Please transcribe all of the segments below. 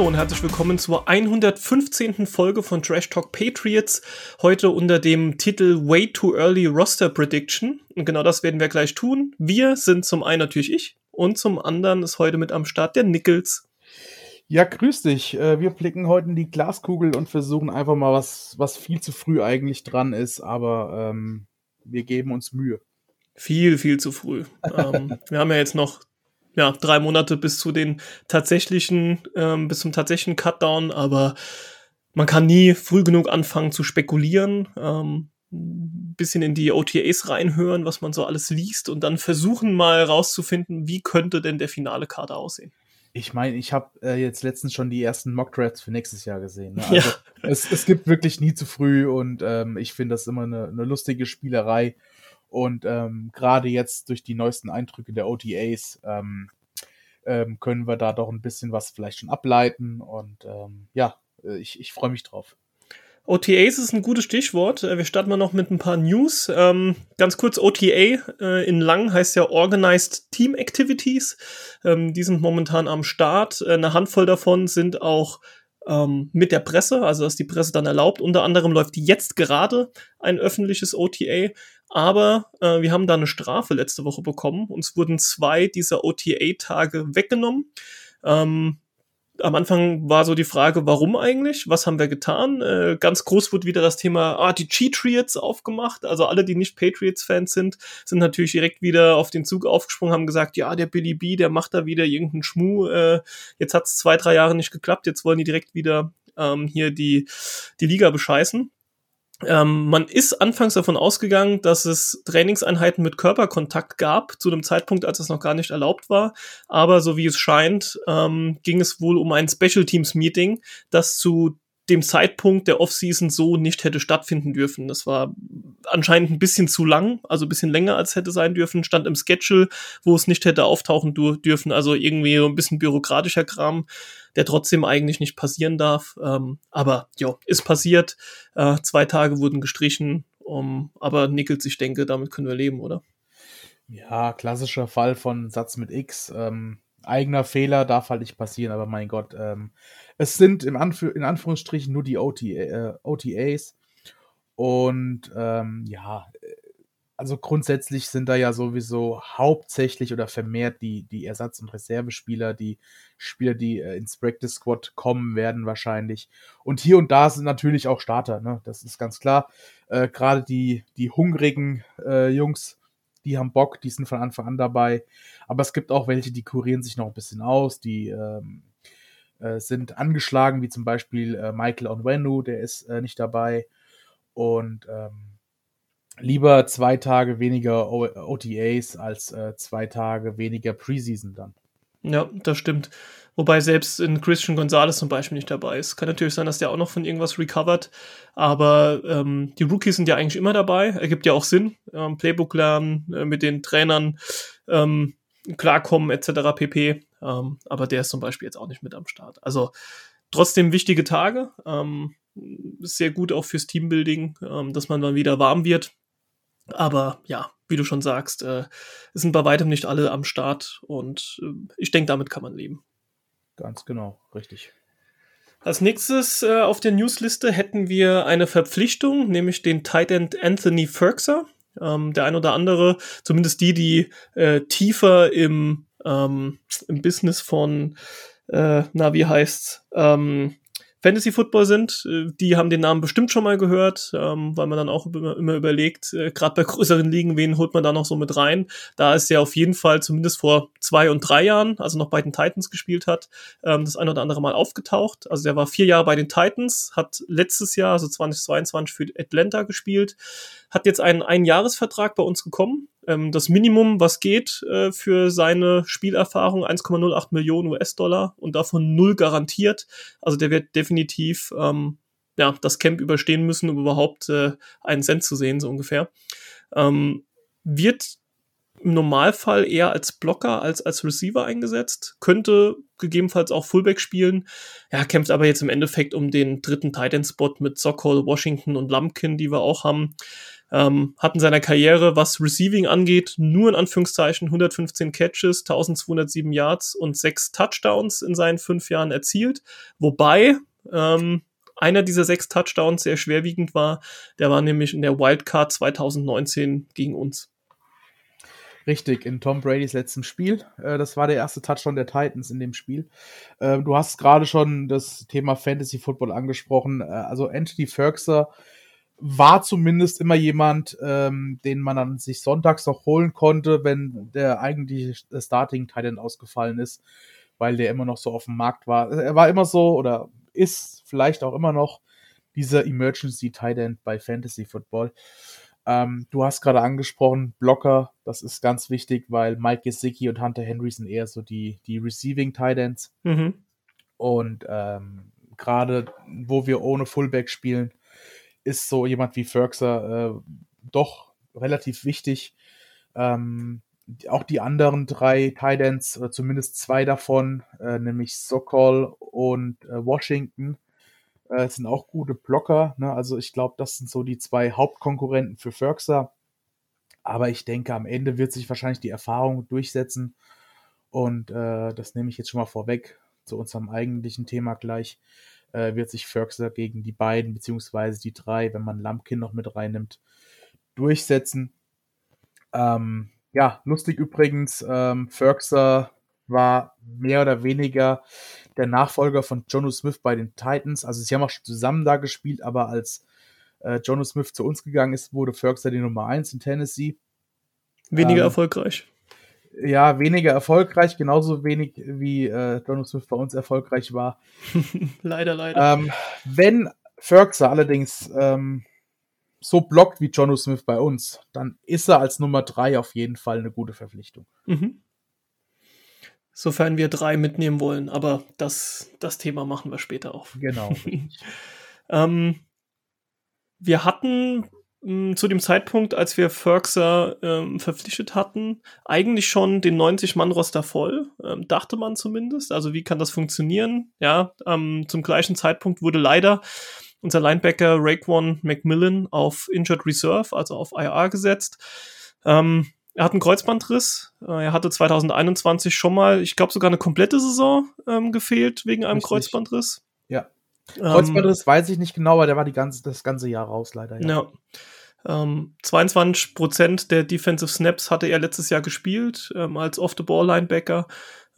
Hallo und herzlich willkommen zur 115. Folge von Trash Talk Patriots. Heute unter dem Titel Way Too Early Roster Prediction. Und genau das werden wir gleich tun. Wir sind zum einen natürlich ich und zum anderen ist heute mit am Start der Nichols. Ja, grüß dich. Äh, wir blicken heute in die Glaskugel und versuchen einfach mal was, was viel zu früh eigentlich dran ist, aber ähm, wir geben uns Mühe. Viel, viel zu früh. ähm, wir haben ja jetzt noch ja, drei Monate bis zu den tatsächlichen, ähm, bis zum tatsächlichen Cutdown, aber man kann nie früh genug anfangen zu spekulieren, ähm, bisschen in die OTAs reinhören, was man so alles liest und dann versuchen mal rauszufinden, wie könnte denn der finale Kader aussehen. Ich meine, ich habe äh, jetzt letztens schon die ersten Mock Drafts für nächstes Jahr gesehen. Ne? Also ja. es, es gibt wirklich nie zu früh und ähm, ich finde das immer eine, eine lustige Spielerei. Und ähm, gerade jetzt durch die neuesten Eindrücke der OTAs ähm, ähm, können wir da doch ein bisschen was vielleicht schon ableiten. Und ähm, ja, äh, ich, ich freue mich drauf. OTAs ist ein gutes Stichwort. Äh, wir starten mal noch mit ein paar News. Ähm, ganz kurz, OTA äh, in lang heißt ja Organized Team Activities. Ähm, die sind momentan am Start. Äh, eine Handvoll davon sind auch ähm, mit der Presse, also dass die Presse dann erlaubt. Unter anderem läuft jetzt gerade ein öffentliches OTA, aber äh, wir haben da eine Strafe letzte Woche bekommen. Uns wurden zwei dieser OTA-Tage weggenommen. Ähm, am Anfang war so die Frage, warum eigentlich? Was haben wir getan? Äh, ganz groß wurde wieder das Thema, ah, die Cheatriots aufgemacht. Also alle, die nicht Patriots-Fans sind, sind natürlich direkt wieder auf den Zug aufgesprungen, haben gesagt, ja, der Billy B, der macht da wieder irgendeinen Schmuh. Äh, jetzt hat es zwei, drei Jahre nicht geklappt, jetzt wollen die direkt wieder ähm, hier die, die Liga bescheißen. Ähm, man ist anfangs davon ausgegangen, dass es Trainingseinheiten mit Körperkontakt gab, zu dem Zeitpunkt, als es noch gar nicht erlaubt war. Aber so wie es scheint, ähm, ging es wohl um ein Special Teams Meeting, das zu dem Zeitpunkt der Offseason so nicht hätte stattfinden dürfen. Das war anscheinend ein bisschen zu lang, also ein bisschen länger als hätte sein dürfen, stand im Schedule, wo es nicht hätte auftauchen dürfen, also irgendwie ein bisschen bürokratischer Kram der trotzdem eigentlich nicht passieren darf. Ähm, aber ja, ist passiert. Äh, zwei Tage wurden gestrichen. Um, aber Nichols, ich denke, damit können wir leben, oder? Ja, klassischer Fall von Satz mit X. Ähm, eigener Fehler darf halt nicht passieren, aber mein Gott, ähm, es sind im Anf in Anführungsstrichen nur die OTA, äh, OTAs. Und ähm, ja, also grundsätzlich sind da ja sowieso hauptsächlich oder vermehrt die, die Ersatz- und Reservespieler, die Spieler, die äh, ins Practice Squad kommen werden wahrscheinlich. Und hier und da sind natürlich auch Starter, ne? Das ist ganz klar. Äh, Gerade die, die hungrigen äh, Jungs, die haben Bock, die sind von Anfang an dabei. Aber es gibt auch welche, die kurieren sich noch ein bisschen aus, die ähm, äh, sind angeschlagen, wie zum Beispiel äh, Michael Onwenu, der ist äh, nicht dabei. Und ähm, lieber zwei Tage weniger OTAs als äh, zwei Tage weniger Preseason dann. Ja, das stimmt. Wobei selbst in Christian Gonzalez zum Beispiel nicht dabei ist. Kann natürlich sein, dass der auch noch von irgendwas recovert. Aber ähm, die Rookies sind ja eigentlich immer dabei. Ergibt ja auch Sinn. Ähm, Playbook lernen, äh, mit den Trainern ähm, klarkommen, etc. pp. Ähm, aber der ist zum Beispiel jetzt auch nicht mit am Start. Also trotzdem wichtige Tage. Ähm, sehr gut auch fürs Teambuilding, ähm, dass man dann wieder warm wird. Aber ja, wie du schon sagst, äh, sind bei weitem nicht alle am Start und äh, ich denke, damit kann man leben. Ganz genau, richtig. Als nächstes äh, auf der Newsliste hätten wir eine Verpflichtung, nämlich den Tight End Anthony Ferkser. Ähm, der ein oder andere, zumindest die, die äh, tiefer im, ähm, im Business von, äh, na, wie heißt's, ähm, Fantasy Football sind. Äh, die haben den Namen bestimmt schon mal gehört, ähm, weil man dann auch immer, immer überlegt, äh, gerade bei größeren Ligen, wen holt man da noch so mit rein. Da ist er auf jeden Fall zumindest vor zwei und drei Jahren, also noch bei den Titans gespielt hat, ähm, das ein oder andere Mal aufgetaucht. Also er war vier Jahre bei den Titans, hat letztes Jahr, also 2022 für Atlanta gespielt, hat jetzt einen Einjahresvertrag bei uns bekommen. Ähm, das Minimum, was geht äh, für seine Spielerfahrung, 1,08 Millionen US-Dollar und davon null garantiert. Also der wird definitiv ähm, ja, das Camp überstehen müssen, um überhaupt äh, einen Cent zu sehen, so ungefähr. Ähm, wird im Normalfall eher als Blocker als als Receiver eingesetzt, könnte gegebenenfalls auch Fullback spielen. Ja, kämpft aber jetzt im Endeffekt um den dritten Tight End Spot mit Sokol, Washington und Lumpkin, die wir auch haben. Ähm, hat in seiner Karriere, was Receiving angeht, nur in Anführungszeichen 115 Catches, 1207 Yards und sechs Touchdowns in seinen fünf Jahren erzielt. Wobei ähm, einer dieser sechs Touchdowns sehr schwerwiegend war. Der war nämlich in der Wildcard 2019 gegen uns. Richtig, in Tom Bradys letztem Spiel. Äh, das war der erste Touchdown der Titans in dem Spiel. Äh, du hast gerade schon das Thema Fantasy Football angesprochen. Äh, also Anthony Ferguson war zumindest immer jemand, ähm, den man dann sich sonntags noch holen konnte, wenn der eigentlich Starting Titan ausgefallen ist, weil der immer noch so auf dem Markt war. Er war immer so oder ist vielleicht auch immer noch dieser Emergency Titan bei Fantasy Football. Ähm, du hast gerade angesprochen, Blocker, das ist ganz wichtig, weil Mike Gesicki und Hunter Henry sind eher so die, die Receiving Titans. Mhm. Und ähm, gerade wo wir ohne Fullback spielen, ist so jemand wie Ferguson äh, doch relativ wichtig. Ähm, auch die anderen drei Titans, oder zumindest zwei davon, äh, nämlich Sokol und äh, Washington, äh, sind auch gute Blocker. Ne? Also ich glaube, das sind so die zwei Hauptkonkurrenten für Ferguson. Aber ich denke, am Ende wird sich wahrscheinlich die Erfahrung durchsetzen. Und äh, das nehme ich jetzt schon mal vorweg zu unserem eigentlichen Thema gleich äh, wird sich Ferguson gegen die beiden, beziehungsweise die drei, wenn man Lumpkin noch mit reinnimmt, durchsetzen. Ähm, ja, lustig übrigens, ähm, Ferguson war mehr oder weniger der Nachfolger von Jono Smith bei den Titans. Also sie haben auch schon zusammen da gespielt, aber als äh, Jono Smith zu uns gegangen ist, wurde Ferguson die Nummer 1 in Tennessee. Weniger ähm, erfolgreich ja, weniger erfolgreich, genauso wenig wie äh, Donald Smith bei uns erfolgreich war. leider, leider. Ähm, wenn Ferguson allerdings ähm, so blockt wie Jono Smith bei uns, dann ist er als Nummer drei auf jeden Fall eine gute Verpflichtung. Mhm. Sofern wir drei mitnehmen wollen, aber das, das Thema machen wir später auf. Genau. ähm, wir hatten zu dem Zeitpunkt, als wir Ferguson ähm, verpflichtet hatten, eigentlich schon den 90-Mann-Roster voll, ähm, dachte man zumindest. Also wie kann das funktionieren? Ja, ähm, zum gleichen Zeitpunkt wurde leider unser Linebacker Raekwon McMillan auf Injured Reserve, also auf IR gesetzt. Ähm, er hat einen Kreuzbandriss. Äh, er hatte 2021 schon mal, ich glaube sogar eine komplette Saison ähm, gefehlt wegen einem Richtig. Kreuzbandriss. Ja. Kreuzbandriss ähm, weiß ich nicht genau, aber der war die ganze, das ganze Jahr raus, leider. Ja. ja. Ähm, 22% der Defensive Snaps hatte er letztes Jahr gespielt ähm, als Off-the-Ball-Linebacker.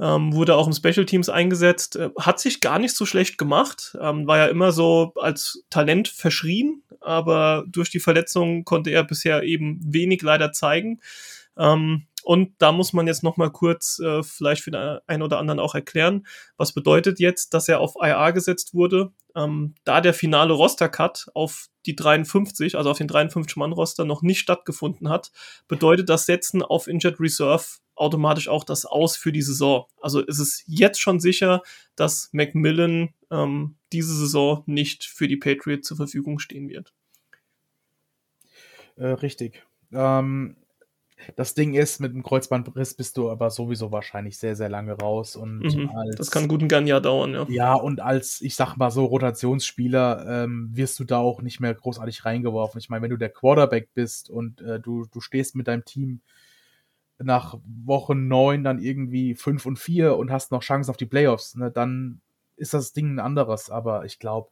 Ähm, wurde auch im Special Teams eingesetzt, äh, hat sich gar nicht so schlecht gemacht, ähm, war ja immer so als Talent verschrien, aber durch die Verletzung konnte er bisher eben wenig leider zeigen. Ähm, und da muss man jetzt noch mal kurz äh, vielleicht für den einen oder anderen auch erklären, was bedeutet jetzt, dass er auf IR gesetzt wurde. Ähm, da der finale Roster-Cut auf die 53, also auf den 53-Mann-Roster noch nicht stattgefunden hat, bedeutet das Setzen auf Injured Reserve automatisch auch das Aus für die Saison. Also ist es jetzt schon sicher, dass Macmillan ähm, diese Saison nicht für die Patriots zur Verfügung stehen wird. Äh, richtig. Ähm, das Ding ist, mit einem Kreuzbandriss bist du aber sowieso wahrscheinlich sehr, sehr lange raus. Und mhm, als, das kann gut ein Jahr dauern, ja. Ja, und als, ich sag mal so, Rotationsspieler ähm, wirst du da auch nicht mehr großartig reingeworfen. Ich meine, wenn du der Quarterback bist und äh, du, du stehst mit deinem Team nach Woche neun dann irgendwie fünf und vier und hast noch Chancen auf die Playoffs, ne, dann ist das Ding ein anderes. Aber ich glaube,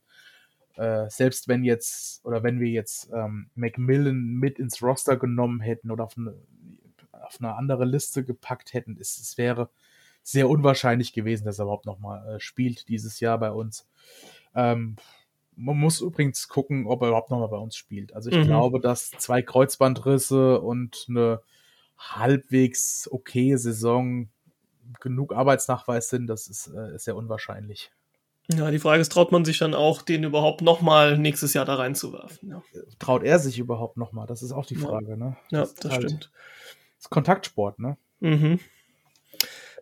äh, selbst wenn jetzt oder wenn wir jetzt ähm, Macmillan mit ins Roster genommen hätten oder auf eine, auf eine andere Liste gepackt hätten, ist, es wäre sehr unwahrscheinlich gewesen, dass er überhaupt nochmal äh, spielt dieses Jahr bei uns. Ähm, man muss übrigens gucken, ob er überhaupt nochmal bei uns spielt. Also ich mhm. glaube, dass zwei Kreuzbandrisse und eine halbwegs okay Saison genug Arbeitsnachweis sind, das ist, äh, sehr unwahrscheinlich. Ja, die Frage ist, traut man sich dann auch, den überhaupt nochmal nächstes Jahr da reinzuwerfen? Ja. Traut er sich überhaupt nochmal? Das ist auch die Frage, ja. ne? Ja, das, das halt, stimmt. Ist Kontaktsport, ne? Mhm.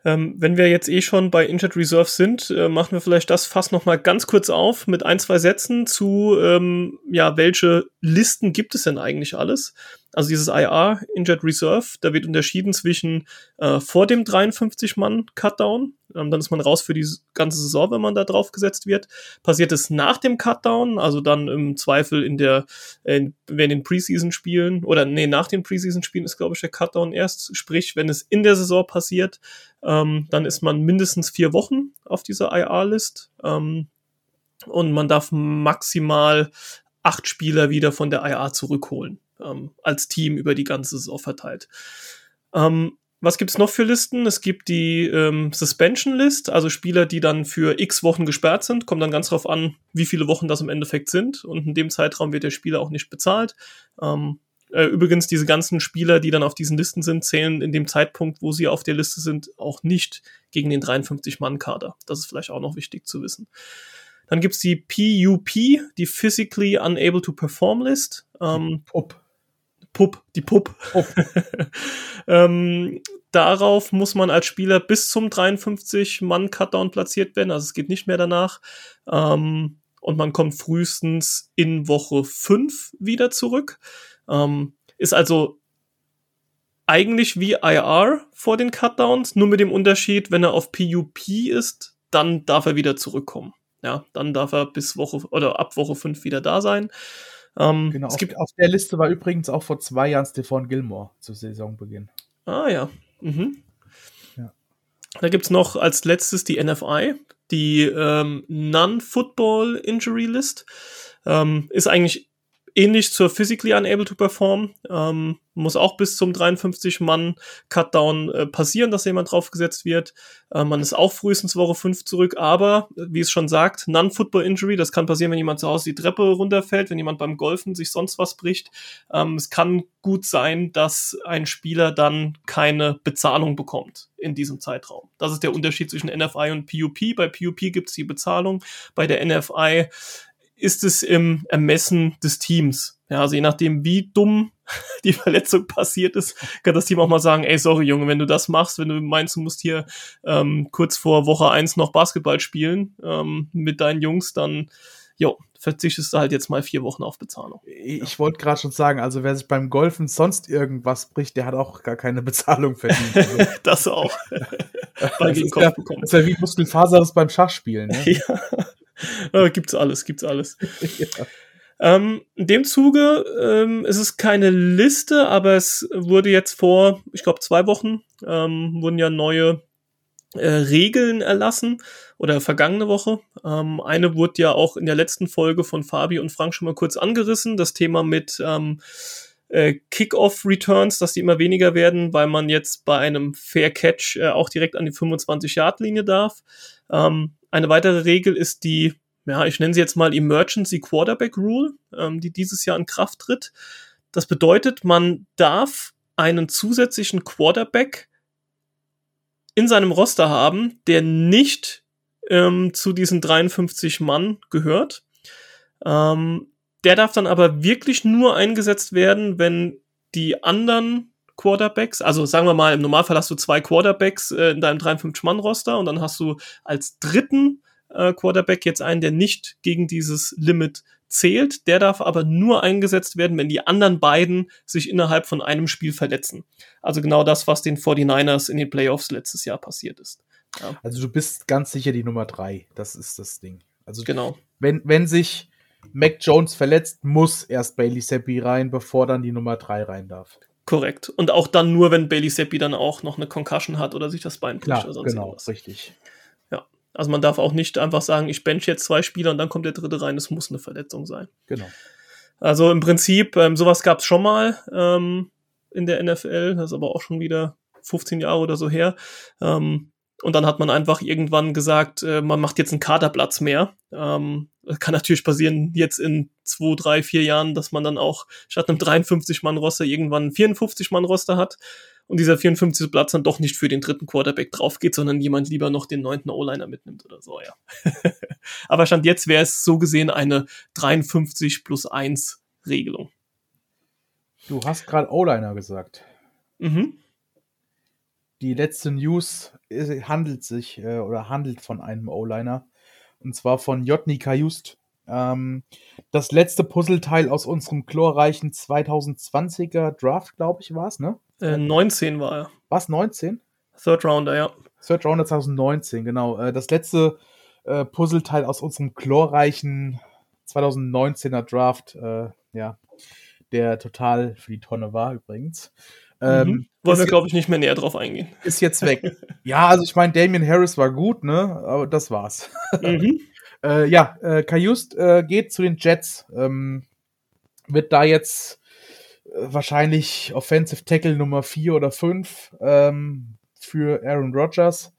Ähm, wenn wir jetzt eh schon bei Injured Reserve sind, äh, machen wir vielleicht das fast noch mal ganz kurz auf mit ein, zwei Sätzen zu, ähm, ja, welche Listen gibt es denn eigentlich alles? Also dieses IR, Injured Reserve, da wird unterschieden zwischen äh, vor dem 53-Mann-Cutdown, ähm, dann ist man raus für die ganze Saison, wenn man da drauf gesetzt wird. Passiert es nach dem Cutdown, also dann im Zweifel in der, äh, wenn den Preseason-Spielen, oder nee, nach den Preseason-Spielen ist, glaube ich, der Cutdown erst, sprich, wenn es in der Saison passiert, ähm, dann ist man mindestens vier Wochen auf dieser IR-List. Ähm, und man darf maximal acht Spieler wieder von der IR zurückholen ähm, als Team über die ganze Saison verteilt. Ähm, was gibt's noch für Listen? Es gibt die ähm, Suspension List, also Spieler, die dann für x Wochen gesperrt sind. Kommt dann ganz drauf an, wie viele Wochen das im Endeffekt sind. Und in dem Zeitraum wird der Spieler auch nicht bezahlt. Ähm, äh, übrigens, diese ganzen Spieler, die dann auf diesen Listen sind, zählen in dem Zeitpunkt, wo sie auf der Liste sind, auch nicht gegen den 53-Mann-Kader. Das ist vielleicht auch noch wichtig zu wissen. Dann gibt's die PUP, die Physically Unable to Perform List. Ähm, Pup. Pup, die Pup. Pup. ähm, darauf muss man als Spieler bis zum 53-Mann-Cutdown platziert werden, also es geht nicht mehr danach. Ähm, und man kommt frühestens in Woche 5 wieder zurück. Ähm, ist also eigentlich wie IR vor den Cutdowns, nur mit dem Unterschied, wenn er auf PUP ist, dann darf er wieder zurückkommen. Ja, dann darf er bis Woche oder ab Woche 5 wieder da sein. Ähm, genau, es auf, gibt, auf der Liste war übrigens auch vor zwei Jahren Stefan Gilmore zu Saisonbeginn. Ah ja. Mhm. ja. Da gibt's noch als letztes die NFI, die ähm, Non-Football Injury List. Ähm, ist eigentlich ähnlich zur Physically Unable to Perform. Ähm, muss auch bis zum 53-Mann-Cutdown äh, passieren, dass jemand draufgesetzt wird. Äh, man ist auch frühestens Woche 5 zurück, aber wie es schon sagt, Non-Football-Injury, das kann passieren, wenn jemand zu Hause die Treppe runterfällt, wenn jemand beim Golfen sich sonst was bricht. Ähm, es kann gut sein, dass ein Spieler dann keine Bezahlung bekommt in diesem Zeitraum. Das ist der Unterschied zwischen NFI und PUP. Bei PUP gibt es die Bezahlung, bei der NFI ist es im Ermessen des Teams. Ja, also je nachdem, wie dumm die Verletzung passiert ist, kann das Team auch mal sagen, ey, sorry Junge, wenn du das machst, wenn du meinst, du musst hier ähm, kurz vor Woche eins noch Basketball spielen ähm, mit deinen Jungs, dann jo, verzichtest du halt jetzt mal vier Wochen auf Bezahlung. Ich ja. wollte gerade schon sagen, also wer sich beim Golfen sonst irgendwas bricht, der hat auch gar keine Bezahlung verdient. Also. das auch. Weil das, ist ja, das ist ja wie Muskelfaserriss beim Schachspielen. Ne? ja. Äh, gibt's alles, gibt's alles. ja. Ähm, in dem Zuge ähm, ist es keine Liste, aber es wurde jetzt vor, ich glaube, zwei Wochen ähm, wurden ja neue äh, Regeln erlassen oder vergangene Woche. Ähm, eine wurde ja auch in der letzten Folge von Fabi und Frank schon mal kurz angerissen, das Thema mit ähm, äh, Kick-Off-Returns, dass die immer weniger werden, weil man jetzt bei einem Fair Catch äh, auch direkt an die 25-Yard-Linie darf. Ähm, eine weitere Regel ist die, ja, ich nenne sie jetzt mal Emergency Quarterback Rule, ähm, die dieses Jahr in Kraft tritt. Das bedeutet, man darf einen zusätzlichen Quarterback in seinem Roster haben, der nicht ähm, zu diesen 53 Mann gehört. Ähm, der darf dann aber wirklich nur eingesetzt werden, wenn die anderen Quarterbacks. Also sagen wir mal, im Normalfall hast du zwei Quarterbacks äh, in deinem 53-Mann-Roster und dann hast du als dritten äh, Quarterback jetzt einen, der nicht gegen dieses Limit zählt. Der darf aber nur eingesetzt werden, wenn die anderen beiden sich innerhalb von einem Spiel verletzen. Also genau das, was den 49ers in den Playoffs letztes Jahr passiert ist. Ja. Also du bist ganz sicher die Nummer drei. Das ist das Ding. Also genau. Wenn, wenn sich Mac Jones verletzt, muss erst Bailey Seppi rein, bevor dann die Nummer drei rein darf. Korrekt. Und auch dann nur, wenn Bailey Seppi dann auch noch eine Concussion hat oder sich das Bein bricht oder sonst genau, irgendwas. richtig. Ja. Also man darf auch nicht einfach sagen, ich bench jetzt zwei Spieler und dann kommt der dritte rein. Es muss eine Verletzung sein. Genau. Also im Prinzip, ähm, sowas gab es schon mal ähm, in der NFL. Das ist aber auch schon wieder 15 Jahre oder so her. Ähm, und dann hat man einfach irgendwann gesagt, äh, man macht jetzt einen Kaderplatz mehr. Ähm, kann natürlich passieren jetzt in zwei, drei, vier Jahren, dass man dann auch statt einem 53-Mann-Roster irgendwann einen 54-Mann-Roster hat und dieser 54. Platz dann doch nicht für den dritten Quarterback drauf geht, sondern jemand lieber noch den neunten O-Liner mitnimmt oder so, ja. Aber Stand jetzt wäre es so gesehen eine 53 plus 1 Regelung. Du hast gerade O-Liner gesagt. Mhm. die letzte News handelt sich äh, oder handelt von einem O-Liner. Und zwar von Jotny Kajust. Ähm, das letzte Puzzleteil aus unserem chlorreichen 2020er Draft, glaube ich, war es, ne? Äh, 19 war er. Was, 19? Third Rounder, ja. Third Rounder 2019, genau. Äh, das letzte äh, Puzzleteil aus unserem chlorreichen 2019er Draft, äh, ja, der total für die Tonne war übrigens. Ähm, mhm. Wollen wir, glaube ich, nicht mehr näher drauf eingehen. Ist jetzt weg. ja, also ich meine, Damien Harris war gut, ne? Aber das war's. Mhm. äh, ja, äh, Kajust äh, geht zu den Jets. Ähm, wird da jetzt äh, wahrscheinlich Offensive Tackle Nummer 4 oder 5 ähm, für Aaron Rodgers.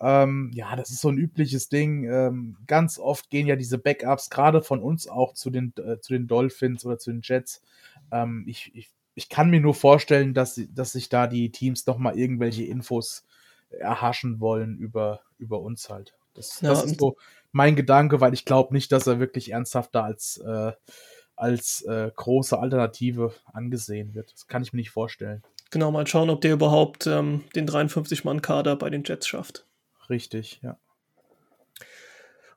Ähm, ja, das ist so ein übliches Ding. Ähm, ganz oft gehen ja diese Backups gerade von uns auch zu den, äh, zu den Dolphins oder zu den Jets. Ähm, ich, ich ich kann mir nur vorstellen, dass, dass sich da die Teams noch mal irgendwelche Infos erhaschen wollen über, über uns halt. Das, ja, das ist so mein Gedanke, weil ich glaube nicht, dass er wirklich ernsthaft da als, äh, als äh, große Alternative angesehen wird. Das kann ich mir nicht vorstellen. Genau, mal schauen, ob der überhaupt ähm, den 53-Mann-Kader bei den Jets schafft. Richtig, ja.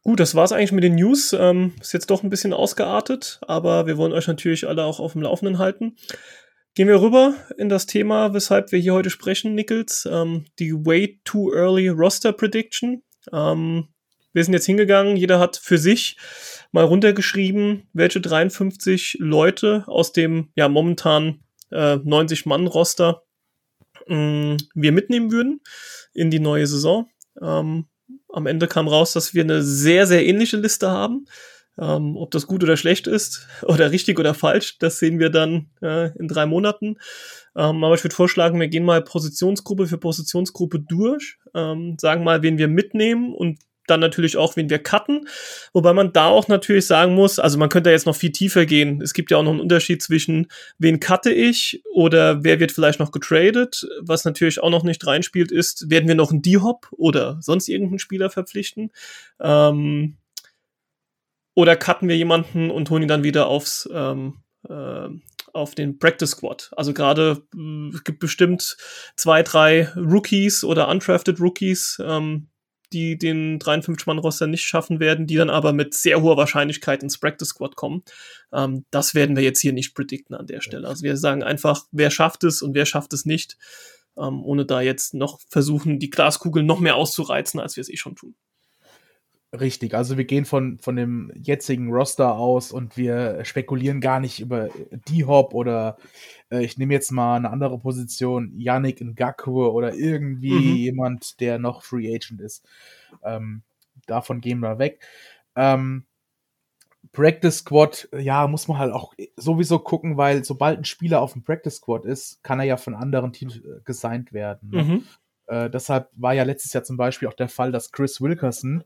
Gut, das war's eigentlich mit den News. Ähm, ist jetzt doch ein bisschen ausgeartet, aber wir wollen euch natürlich alle auch auf dem Laufenden halten. Gehen wir rüber in das Thema, weshalb wir hier heute sprechen, Nichols. Ähm, die Way Too Early Roster Prediction. Ähm, wir sind jetzt hingegangen, jeder hat für sich mal runtergeschrieben, welche 53 Leute aus dem ja momentan äh, 90-Mann-Roster äh, wir mitnehmen würden in die neue Saison. Ähm, am Ende kam raus, dass wir eine sehr, sehr ähnliche Liste haben. Ähm, ob das gut oder schlecht ist oder richtig oder falsch, das sehen wir dann äh, in drei Monaten. Ähm, aber ich würde vorschlagen, wir gehen mal Positionsgruppe für Positionsgruppe durch, ähm, sagen mal, wen wir mitnehmen und dann natürlich auch, wen wir cutten. Wobei man da auch natürlich sagen muss, also man könnte jetzt noch viel tiefer gehen. Es gibt ja auch noch einen Unterschied zwischen, wen cutte ich oder wer wird vielleicht noch getradet. Was natürlich auch noch nicht reinspielt, ist, werden wir noch einen D-Hop oder sonst irgendeinen Spieler verpflichten. Ähm, oder cutten wir jemanden und holen ihn dann wieder aufs, ähm, äh, auf den Practice Squad. Also gerade äh, es gibt bestimmt zwei, drei Rookies oder undrafted Rookies, ähm, die den 53-Mann-Roster nicht schaffen werden, die dann aber mit sehr hoher Wahrscheinlichkeit ins Practice Squad kommen. Ähm, das werden wir jetzt hier nicht predikten an der Stelle. Also wir sagen einfach, wer schafft es und wer schafft es nicht, ähm, ohne da jetzt noch versuchen, die Glaskugel noch mehr auszureizen, als wir es eh schon tun. Richtig, also wir gehen von, von dem jetzigen Roster aus und wir spekulieren gar nicht über D-Hop oder äh, ich nehme jetzt mal eine andere Position, Yannick Ngakwe oder irgendwie mhm. jemand, der noch Free Agent ist. Ähm, davon gehen wir weg. Ähm, Practice Squad, ja, muss man halt auch sowieso gucken, weil sobald ein Spieler auf dem Practice Squad ist, kann er ja von anderen Teams äh, gesigned werden. Ne? Mhm. Äh, deshalb war ja letztes Jahr zum Beispiel auch der Fall, dass Chris Wilkerson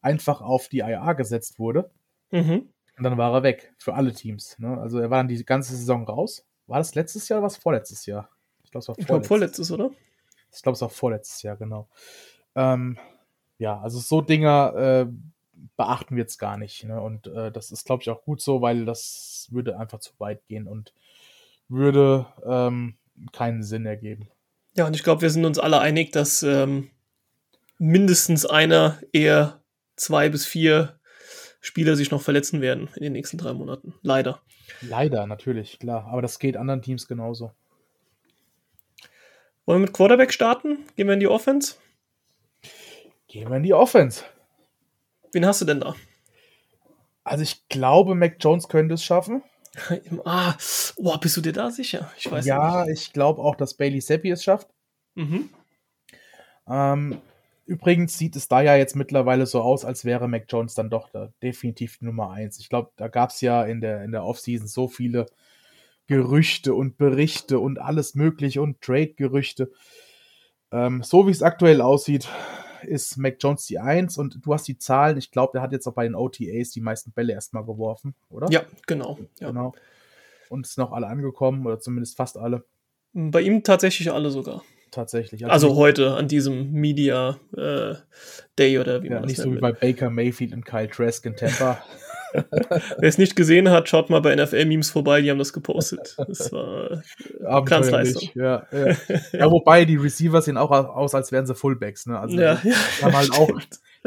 einfach auf die IA gesetzt wurde. Mhm. Und dann war er weg für alle Teams. Ne? Also er war dann die ganze Saison raus. War das letztes Jahr oder was vorletztes Jahr? Ich glaube, es war vorletztes, glaub, vorletztes oder? Ich glaube, es war vorletztes Jahr, genau. Ähm, ja, also so Dinger äh, beachten wir jetzt gar nicht. Ne? Und äh, das ist, glaube ich, auch gut so, weil das würde einfach zu weit gehen und würde ähm, keinen Sinn ergeben. Ja, und ich glaube, wir sind uns alle einig, dass ähm, mindestens einer eher zwei bis vier Spieler sich noch verletzen werden in den nächsten drei Monaten. Leider. Leider, natürlich, klar. Aber das geht anderen Teams genauso. Wollen wir mit Quarterback starten? Gehen wir in die Offense? Gehen wir in die Offense. Wen hast du denn da? Also ich glaube, Mac Jones könnte es schaffen. ah, oh, bist du dir da sicher? Ich weiß ja, nicht. ich glaube auch, dass Bailey Seppi es schafft. Mhm. Ähm, Übrigens sieht es da ja jetzt mittlerweile so aus, als wäre Mac Jones dann doch da definitiv die Nummer eins. Ich glaube, da gab es ja in der, in der Offseason so viele Gerüchte und Berichte und alles mögliche und Trade-Gerüchte. Ähm, so wie es aktuell aussieht, ist Mac Jones die Eins und du hast die Zahlen. Ich glaube, der hat jetzt auch bei den OTAs die meisten Bälle erstmal geworfen, oder? Ja, genau. Ja. genau. Und es sind noch alle angekommen oder zumindest fast alle. Bei ihm tatsächlich alle sogar tatsächlich. Also, also heute an diesem Media äh, Day oder wie ja, man das Nicht so wie bei Baker Mayfield und Kyle Trask in Tampa. Wer es nicht gesehen hat, schaut mal bei NFL-Memes vorbei, die haben das gepostet. Das war Glanzleistung. Ja, ja. ja, wobei die Receiver sehen auch aus, als wären sie Fullbacks. Ne? Also ja, ja, haben halt auch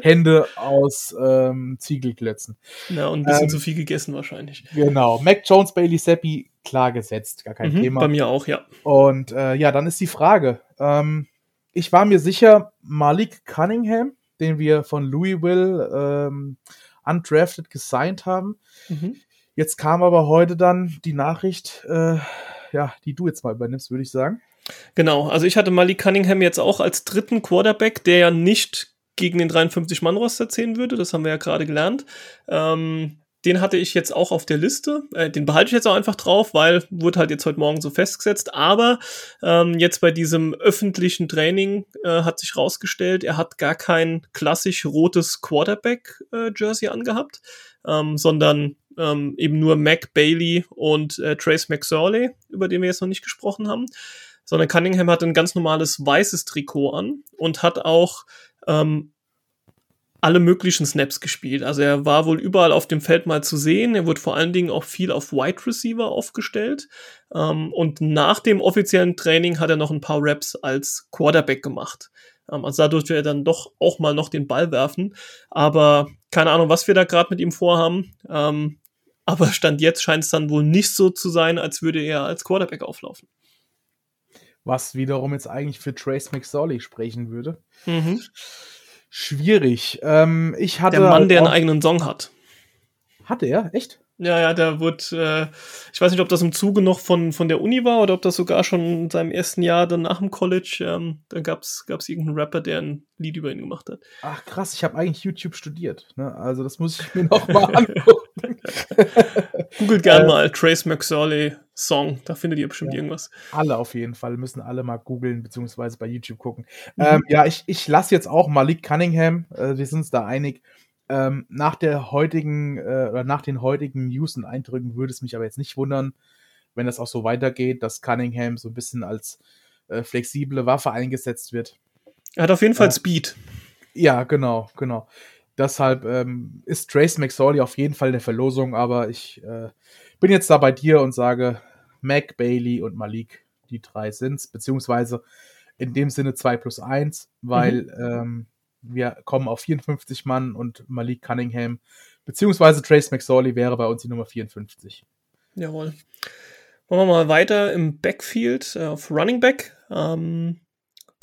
Hände aus ähm, Ziegelklötzen. Ja, und ein bisschen ähm, zu viel gegessen wahrscheinlich. Genau. Mac Jones, Bailey Seppi, klar gesetzt, gar kein mhm, Thema. Bei mir auch, ja. Und äh, ja, dann ist die Frage. Ähm, ich war mir sicher, Malik Cunningham, den wir von Louisville ähm, undrafted gesigned haben. Mhm. Jetzt kam aber heute dann die Nachricht, äh, ja, die du jetzt mal übernimmst, würde ich sagen. Genau, also ich hatte Malik Cunningham jetzt auch als dritten Quarterback, der ja nicht gegen den 53-Mann-Roster zählen würde. Das haben wir ja gerade gelernt. Ähm, den hatte ich jetzt auch auf der Liste. Äh, den behalte ich jetzt auch einfach drauf, weil wurde halt jetzt heute Morgen so festgesetzt. Aber ähm, jetzt bei diesem öffentlichen Training äh, hat sich rausgestellt, er hat gar kein klassisch rotes Quarterback-Jersey äh, angehabt, ähm, sondern ähm, eben nur Mac Bailey und äh, Trace McSorley, über den wir jetzt noch nicht gesprochen haben. Sondern Cunningham hat ein ganz normales weißes Trikot an und hat auch ähm, alle möglichen Snaps gespielt. Also er war wohl überall auf dem Feld mal zu sehen. Er wurde vor allen Dingen auch viel auf Wide Receiver aufgestellt. Ähm, und nach dem offiziellen Training hat er noch ein paar Raps als Quarterback gemacht. Ähm, also da durfte er dann doch auch mal noch den Ball werfen. Aber keine Ahnung, was wir da gerade mit ihm vorhaben. Ähm, aber Stand jetzt scheint es dann wohl nicht so zu sein, als würde er als Quarterback auflaufen. Was wiederum jetzt eigentlich für Trace McSorley sprechen würde. Mhm. Schwierig. Ähm, ich hatte der Mann, der einen eigenen Song hat. Hatte er? Echt? Ja, ja, der wird, äh, ich weiß nicht, ob das im Zuge noch von, von der Uni war oder ob das sogar schon in seinem ersten Jahr dann nach dem College, ähm, da gab's, gab's irgendeinen Rapper, der ein Lied über ihn gemacht hat. Ach krass, ich habe eigentlich YouTube studiert, ne? Also das muss ich mir noch mal angucken. Googelt gern äh, mal Trace McSorley Song, da findet ihr bestimmt ja, irgendwas. Alle auf jeden Fall, müssen alle mal googeln, beziehungsweise bei YouTube gucken. Mhm. Ähm, ja, ich, ich lasse jetzt auch Malik Cunningham, äh, wir sind uns da einig, ähm, nach der heutigen äh, oder nach den heutigen News und Eindrücken würde es mich aber jetzt nicht wundern, wenn das auch so weitergeht, dass Cunningham so ein bisschen als äh, flexible Waffe eingesetzt wird. Er hat auf jeden Fall äh, Speed. Ja, genau, genau. Deshalb ähm, ist Trace McSorley auf jeden Fall eine Verlosung, aber ich äh, bin jetzt da bei dir und sage Mac, Bailey und Malik, die drei sind's, beziehungsweise in dem Sinne 2 plus 1, weil mhm. ähm, wir kommen auf 54 Mann und Malik Cunningham beziehungsweise Trace McSorley wäre bei uns die Nummer 54. Jawohl. Machen wir mal weiter im Backfield äh, auf Running Back. Ähm,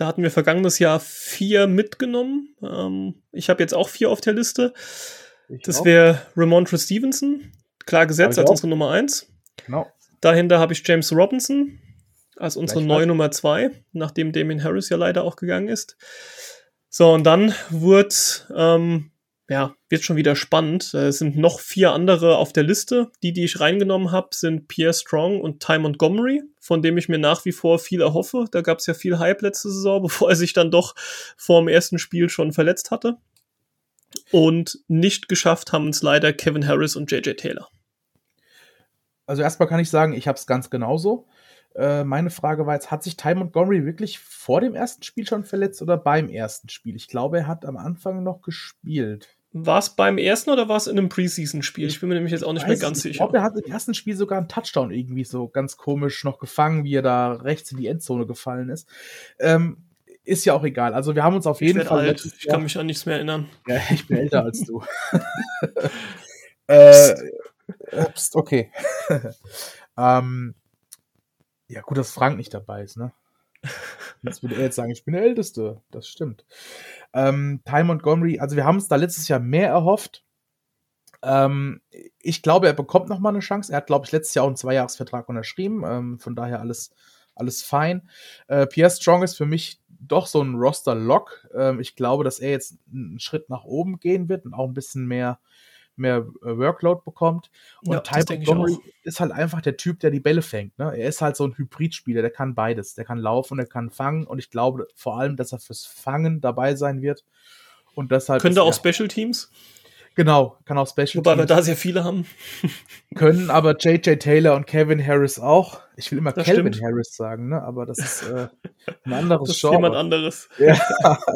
da hatten wir vergangenes Jahr vier mitgenommen. Ähm, ich habe jetzt auch vier auf der Liste. Ich das wäre Ramondre Stevenson, klar gesetzt als auch. unsere Nummer 1. Genau. Dahinter habe ich James Robinson als unsere neue Nummer 2, nachdem Damien Harris ja leider auch gegangen ist. So, und dann wird, ähm, ja, wird schon wieder spannend. Es sind noch vier andere auf der Liste. Die, die ich reingenommen habe, sind Pierre Strong und Ty Montgomery, von dem ich mir nach wie vor viel erhoffe. Da gab es ja viel Hype letzte Saison, bevor er sich dann doch vor dem ersten Spiel schon verletzt hatte. Und nicht geschafft haben es leider Kevin Harris und JJ Taylor. Also erstmal kann ich sagen, ich habe es ganz genauso. Äh, meine Frage war jetzt, hat sich Ty Montgomery wirklich vor dem ersten Spiel schon verletzt oder beim ersten Spiel? Ich glaube, er hat am Anfang noch gespielt. War es beim ersten oder war es in einem Preseason-Spiel? Ich bin mir nämlich jetzt auch nicht mehr ganz ich sicher. Ich glaube, er hat im ersten Spiel sogar einen Touchdown irgendwie so ganz komisch noch gefangen, wie er da rechts in die Endzone gefallen ist. Ähm, ist ja auch egal. Also wir haben uns auf jeden Fall. Alt. Ich kann mich an nichts mehr erinnern. Ja, ich bin älter als du. äh, okay. ähm, ja, gut, dass Frank nicht dabei ist, ne? Jetzt würde er jetzt sagen, ich bin der Älteste. Das stimmt. Ähm, Ty Montgomery, also wir haben uns da letztes Jahr mehr erhofft. Ähm, ich glaube, er bekommt noch mal eine Chance. Er hat, glaube ich, letztes Jahr auch einen Zweijahresvertrag unterschrieben. Ähm, von daher alles, alles fein. Äh, Pierre Strong ist für mich doch so ein Roster-Lock. Ähm, ich glaube, dass er jetzt einen Schritt nach oben gehen wird und auch ein bisschen mehr mehr äh, Workload bekommt. Und ja, Ty Montgomery ist halt einfach der Typ, der die Bälle fängt. Ne? Er ist halt so ein Hybridspieler, der kann beides. Der kann laufen und er kann fangen. Und ich glaube vor allem, dass er fürs Fangen dabei sein wird. Und deshalb. Könnte auch Special Teams? Genau, kann auch Special Wobei Teams. wir da sehr viele haben. können aber JJ Taylor und Kevin Harris auch. Ich will immer das Calvin stimmt. Harris sagen, ne? aber das ist äh, ein anderes das ist Genre. jemand anderes. Ja,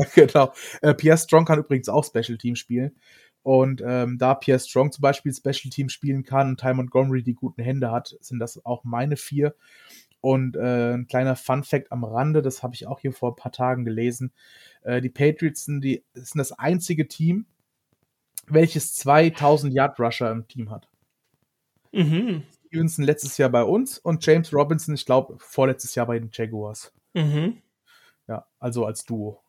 genau. Äh, Pierre Strong kann übrigens auch Special Team spielen. Und ähm, da Pierre Strong zum Beispiel Special Team spielen kann und Ty Montgomery die guten Hände hat, sind das auch meine vier. Und äh, ein kleiner Fun Fact am Rande, das habe ich auch hier vor ein paar Tagen gelesen. Äh, die Patriots sind, die, sind das einzige Team, welches 2000 Yard Rusher im Team hat. Mhm. Stevenson letztes Jahr bei uns und James Robinson, ich glaube, vorletztes Jahr bei den Jaguars. Mhm. Ja, also als Duo.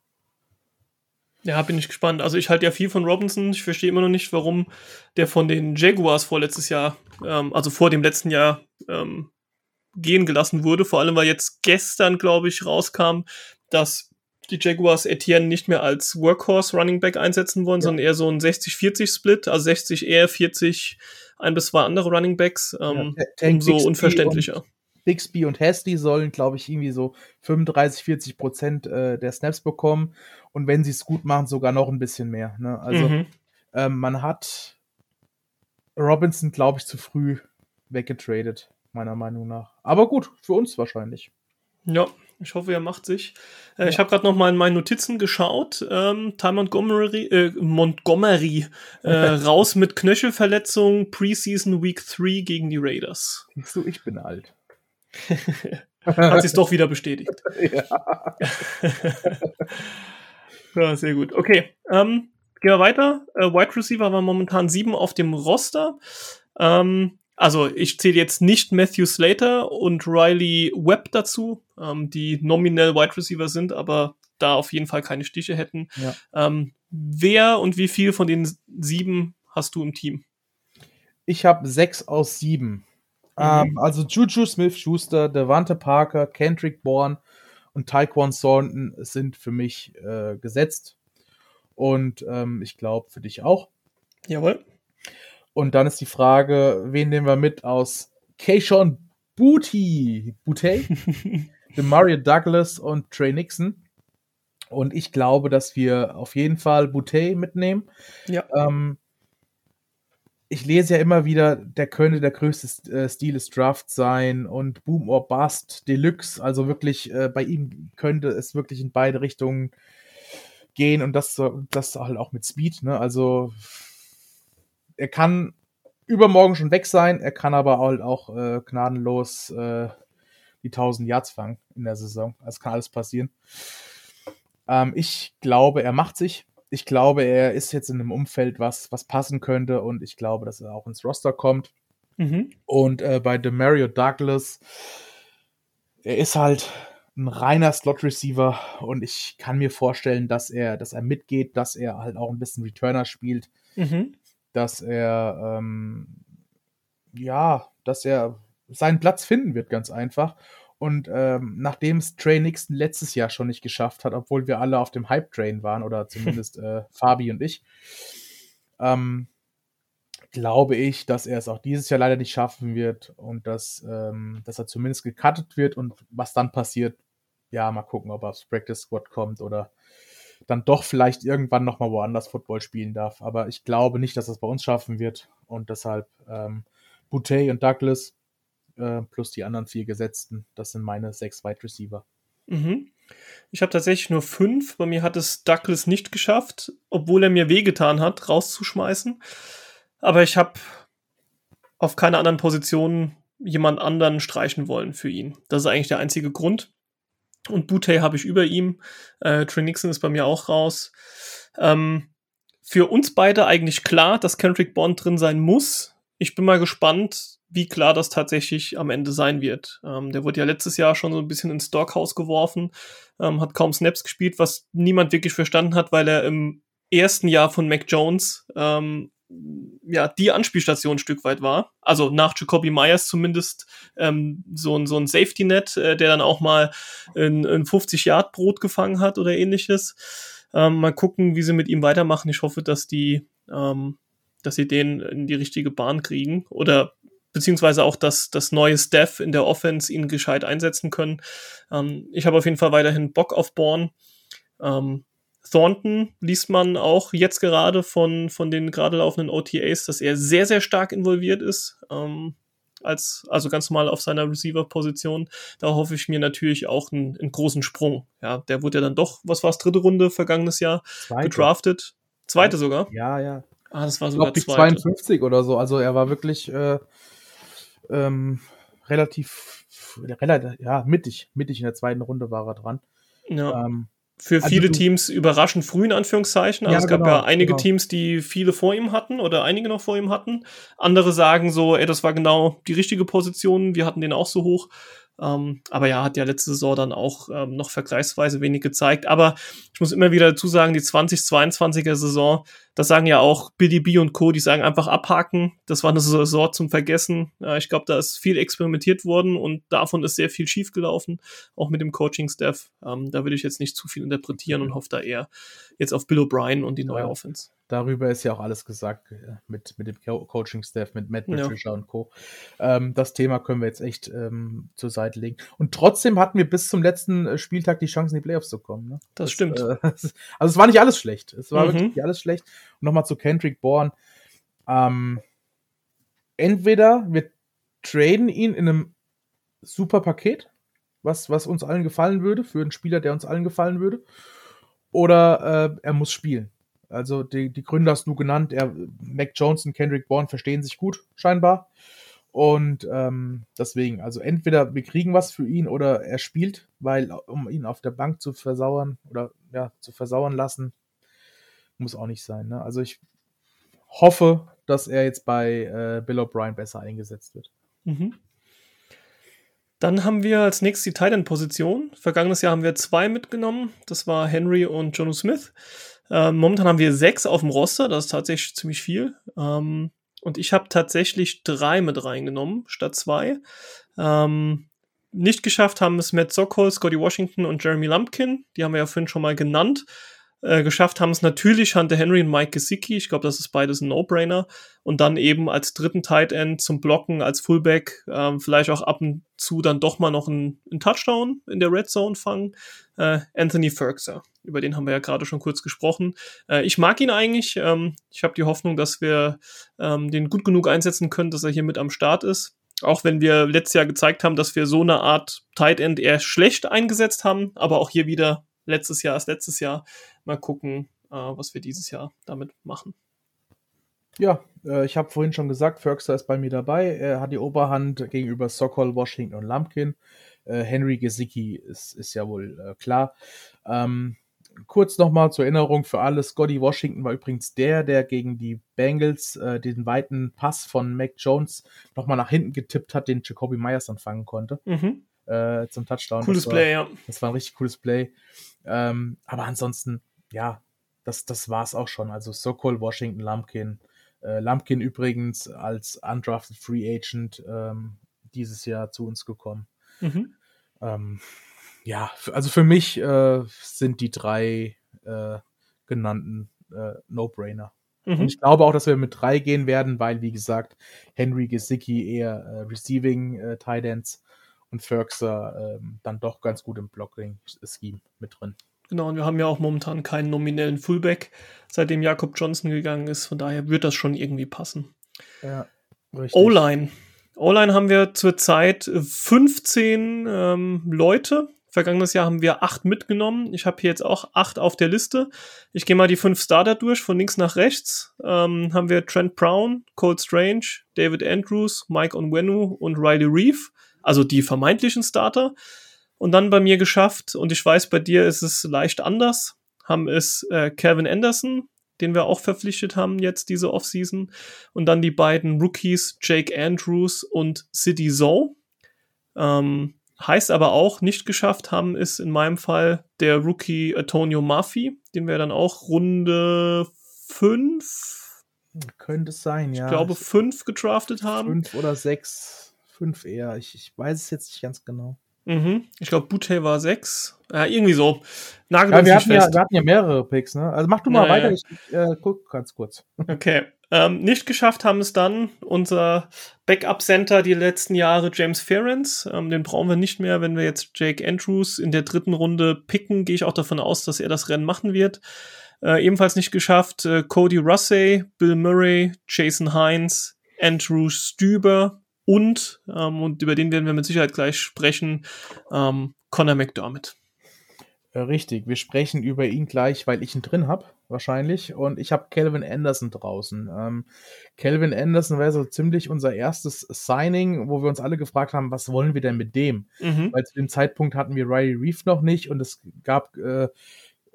Ja, bin ich gespannt. Also ich halte ja viel von Robinson. Ich verstehe immer noch nicht, warum der von den Jaguars vorletztes Jahr, ähm, also vor dem letzten Jahr, ähm, gehen gelassen wurde. Vor allem, weil jetzt gestern, glaube ich, rauskam, dass die Jaguars Etienne nicht mehr als Workhorse Running Back einsetzen wollen, ja. sondern eher so ein 60-40-Split, also 60 eher 40 ein bis zwei andere Running Backs, ähm, ja, umso unverständlicher. Bixby und Hasty sollen, glaube ich, irgendwie so 35, 40 Prozent äh, der Snaps bekommen und wenn sie es gut machen, sogar noch ein bisschen mehr. Ne? Also mhm. ähm, man hat Robinson, glaube ich, zu früh weggetradet, meiner Meinung nach. Aber gut, für uns wahrscheinlich. Ja, ich hoffe, er macht sich. Äh, ja. Ich habe gerade noch mal in meinen Notizen geschaut. Ähm, Ty Montgomery, äh, Montgomery äh, raus mit Knöchelverletzung, Preseason Week 3 gegen die Raiders. Siehst du, ich bin alt. Hat sich doch wieder bestätigt. Ja. ja, sehr gut. Okay, ähm, gehen wir weiter. Äh, Wide Receiver war momentan sieben auf dem Roster. Ähm, also ich zähle jetzt nicht Matthew Slater und Riley Webb dazu, ähm, die nominell Wide Receiver sind, aber da auf jeden Fall keine Stiche hätten. Ja. Ähm, wer und wie viel von den sieben hast du im Team? Ich habe sechs aus sieben. Mhm. Ähm, also Juju Smith-Schuster, Devante Parker, Kendrick Bourne und Taekwon Thornton sind für mich äh, gesetzt. Und ähm, ich glaube für dich auch. Jawohl. Und dann ist die Frage, wen nehmen wir mit aus Keishon Booty, Booty, Mario Douglas und Trey Nixon. Und ich glaube, dass wir auf jeden Fall Boutte mitnehmen. Ja. Ähm, ich lese ja immer wieder, der könnte der größte äh, Stil des Drafts sein und Boom or Bust Deluxe. Also wirklich, äh, bei ihm könnte es wirklich in beide Richtungen gehen und das, das halt auch mit Speed. Ne? Also er kann übermorgen schon weg sein, er kann aber halt auch äh, gnadenlos äh, die 1000 Yards fangen in der Saison. Es kann alles passieren. Ähm, ich glaube, er macht sich. Ich glaube, er ist jetzt in einem Umfeld, was, was passen könnte und ich glaube, dass er auch ins Roster kommt. Mhm. Und äh, bei Demario Douglas, er ist halt ein reiner Slot-Receiver und ich kann mir vorstellen, dass er, dass er mitgeht, dass er halt auch ein bisschen Returner spielt. Mhm dass er, ähm, ja, dass er seinen Platz finden wird, ganz einfach. Und ähm, nachdem es Trey Nixon letztes Jahr schon nicht geschafft hat, obwohl wir alle auf dem Hype-Train waren, oder zumindest äh, Fabi und ich, ähm, glaube ich, dass er es auch dieses Jahr leider nicht schaffen wird und dass, ähm, dass er zumindest gecuttet wird und was dann passiert, ja, mal gucken, ob er aufs Practice Squad kommt oder dann doch vielleicht irgendwann nochmal woanders Football spielen darf. Aber ich glaube nicht, dass das bei uns schaffen wird. Und deshalb ähm, Boutte und Douglas äh, plus die anderen vier Gesetzten, das sind meine sechs Wide Receiver. Mhm. Ich habe tatsächlich nur fünf. Bei mir hat es Douglas nicht geschafft, obwohl er mir wehgetan hat, rauszuschmeißen. Aber ich habe auf keiner anderen Position jemand anderen streichen wollen für ihn. Das ist eigentlich der einzige Grund. Und Butey habe ich über ihm. Äh, Trey Nixon ist bei mir auch raus. Ähm, für uns beide eigentlich klar, dass Kendrick Bond drin sein muss. Ich bin mal gespannt, wie klar das tatsächlich am Ende sein wird. Ähm, der wurde ja letztes Jahr schon so ein bisschen ins Stockhaus geworfen, ähm, hat kaum Snaps gespielt, was niemand wirklich verstanden hat, weil er im ersten Jahr von Mac Jones ähm, ja, die Anspielstation ein Stück weit war. Also nach Jacoby Myers zumindest ähm, so, ein so ein Safety-Net, äh, der dann auch mal ein, ein 50-Yard-Brot gefangen hat oder ähnliches. Ähm, mal gucken, wie sie mit ihm weitermachen. Ich hoffe, dass die, ähm, dass sie den in die richtige Bahn kriegen oder beziehungsweise auch, dass das neue Staff in der Offense ihn gescheit einsetzen können. Ähm, ich habe auf jeden Fall weiterhin Bock auf Born. Ähm, Thornton liest man auch jetzt gerade von, von den gerade laufenden OTAs, dass er sehr, sehr stark involviert ist. Ähm, als, also ganz normal auf seiner Receiver-Position. Da hoffe ich mir natürlich auch einen, einen, großen Sprung. Ja, der wurde ja dann doch, was war es, dritte Runde vergangenes Jahr Zweite. gedraftet. Zweite sogar. Ja, ja. Ah, das war sogar ich glaub, 52 oder so. Also er war wirklich äh, ähm, relativ, relativ, ja, mittig, mittig in der zweiten Runde war er dran. Ja. Ähm, für also viele Teams überraschend früh in Anführungszeichen. Also ja, es gab genau, ja einige genau. Teams, die viele vor ihm hatten oder einige noch vor ihm hatten. Andere sagen so, ey, das war genau die richtige Position, wir hatten den auch so hoch. Ähm, aber ja, hat ja letzte Saison dann auch ähm, noch vergleichsweise wenig gezeigt. Aber ich muss immer wieder dazu sagen, die 2022er Saison, das sagen ja auch Billy B und Co., die sagen einfach abhaken. Das war eine Saison zum Vergessen. Äh, ich glaube, da ist viel experimentiert worden und davon ist sehr viel schiefgelaufen, auch mit dem Coaching-Staff. Ähm, da will ich jetzt nicht zu viel interpretieren und hoffe da eher jetzt auf Bill O'Brien und die neue. Offense darüber ist ja auch alles gesagt äh, mit, mit dem Coaching-Staff, mit Matt Patricia ja. und Co. Ähm, das Thema können wir jetzt echt ähm, zur Seite legen. Und trotzdem hatten wir bis zum letzten äh, Spieltag die Chance, in die Playoffs zu kommen. Ne? Das, das stimmt. Äh, also es war nicht alles schlecht. Es war mhm. wirklich nicht alles schlecht. Und nochmal zu Kendrick Bourne. Ähm, entweder wir traden ihn in einem super Paket, was, was uns allen gefallen würde, für einen Spieler, der uns allen gefallen würde, oder äh, er muss spielen. Also die, die Gründe hast du genannt. Er, Mac Jones und Kendrick Bourne verstehen sich gut, scheinbar. Und ähm, deswegen, also entweder wir kriegen was für ihn oder er spielt, weil um ihn auf der Bank zu versauern oder ja, zu versauern lassen, muss auch nicht sein. Ne? Also ich hoffe, dass er jetzt bei äh, Bill O'Brien besser eingesetzt wird. Mhm. Dann haben wir als nächstes die Titan-Position. Vergangenes Jahr haben wir zwei mitgenommen. Das war Henry und Jono Smith. Ähm, momentan haben wir sechs auf dem Roster, das ist tatsächlich ziemlich viel. Ähm, und ich habe tatsächlich drei mit reingenommen, statt zwei. Ähm, nicht geschafft haben es Matt Sokol, Scotty Washington und Jeremy Lumpkin. Die haben wir ja vorhin schon mal genannt. Äh, geschafft haben es natürlich Hunter Henry und Mike Gesicki. Ich glaube, das ist beides ein No-Brainer. Und dann eben als dritten Tight End zum Blocken, als Fullback, ähm, vielleicht auch ab und zu dann doch mal noch einen, einen Touchdown in der Red Zone fangen. Äh, Anthony Ferguson. Über den haben wir ja gerade schon kurz gesprochen. Äh, ich mag ihn eigentlich. Ähm, ich habe die Hoffnung, dass wir ähm, den gut genug einsetzen können, dass er hier mit am Start ist. Auch wenn wir letztes Jahr gezeigt haben, dass wir so eine Art Tight End eher schlecht eingesetzt haben, aber auch hier wieder letztes Jahr ist letztes Jahr. Mal gucken, äh, was wir dieses Jahr damit machen. Ja, äh, ich habe vorhin schon gesagt, Ferguson ist bei mir dabei. Er hat die Oberhand gegenüber Sokol, Washington und Lumpkin. Äh, Henry Gesicki ist, ist ja wohl äh, klar. Ähm, kurz nochmal zur Erinnerung für alle: Scotty Washington war übrigens der, der gegen die Bengals äh, den weiten Pass von Mac Jones nochmal nach hinten getippt hat, den Jacoby Myers dann fangen konnte. Mhm. Äh, zum Touchdown. Cooles war, Play, ja. Das war ein richtig cooles Play. Ähm, aber ansonsten, ja, das, das war es auch schon. Also Sokol, Washington, Lumpkin. Äh, Lumpkin übrigens als undrafted Free Agent ähm, dieses Jahr zu uns gekommen. Mhm. Ähm, ja, also für mich äh, sind die drei äh, genannten äh, No-Brainer. Mhm. Und ich glaube auch, dass wir mit drei gehen werden, weil, wie gesagt, Henry Gesicki eher äh, Receiving äh, Tight Ends und Ferguson ähm, dann doch ganz gut im Blocking-Scheme mit drin. Genau, und wir haben ja auch momentan keinen nominellen Fullback, seitdem Jakob Johnson gegangen ist. Von daher wird das schon irgendwie passen. Ja, O-Line. O-Line haben wir zurzeit 15 ähm, Leute. Vergangenes Jahr haben wir acht mitgenommen. Ich habe hier jetzt auch acht auf der Liste. Ich gehe mal die fünf Starter durch, von links nach rechts. Ähm, haben wir Trent Brown, Cold Strange, David Andrews, Mike Onwenu und Riley Reeve. Also die vermeintlichen Starter und dann bei mir geschafft. Und ich weiß, bei dir ist es leicht anders. Haben es äh, Kevin Anderson, den wir auch verpflichtet haben jetzt diese Offseason. Und dann die beiden Rookies Jake Andrews und City Zoe. Ähm, heißt aber auch, nicht geschafft haben ist in meinem Fall der Rookie Antonio Murphy, den wir dann auch Runde 5. Könnte es sein, ja. Ich glaube, 5 gedraftet haben. 5 oder 6. 5 eher. Ich, ich weiß es jetzt nicht ganz genau. Mhm. Ich glaube, Bute war 6. Ja, irgendwie so. Nagel ja, wir, hatten ja, wir hatten ja mehrere Picks, ne? Also mach du mal ja, weiter, ja. ich äh, guck ganz kurz. Okay. Ähm, nicht geschafft haben es dann unser Backup-Center die letzten Jahre, James Ference. Ähm, den brauchen wir nicht mehr. Wenn wir jetzt Jake Andrews in der dritten Runde picken, gehe ich auch davon aus, dass er das Rennen machen wird. Äh, ebenfalls nicht geschafft, äh, Cody Russey, Bill Murray, Jason Hines, Andrew Stüber, und, ähm, und über den werden wir mit Sicherheit gleich sprechen, ähm, Connor McDermott. Äh, richtig, wir sprechen über ihn gleich, weil ich ihn drin habe, wahrscheinlich. Und ich habe Calvin Anderson draußen. Ähm, Calvin Anderson wäre so ziemlich unser erstes Signing, wo wir uns alle gefragt haben, was wollen wir denn mit dem? Mhm. Weil zu dem Zeitpunkt hatten wir Riley Reef noch nicht und es gab äh,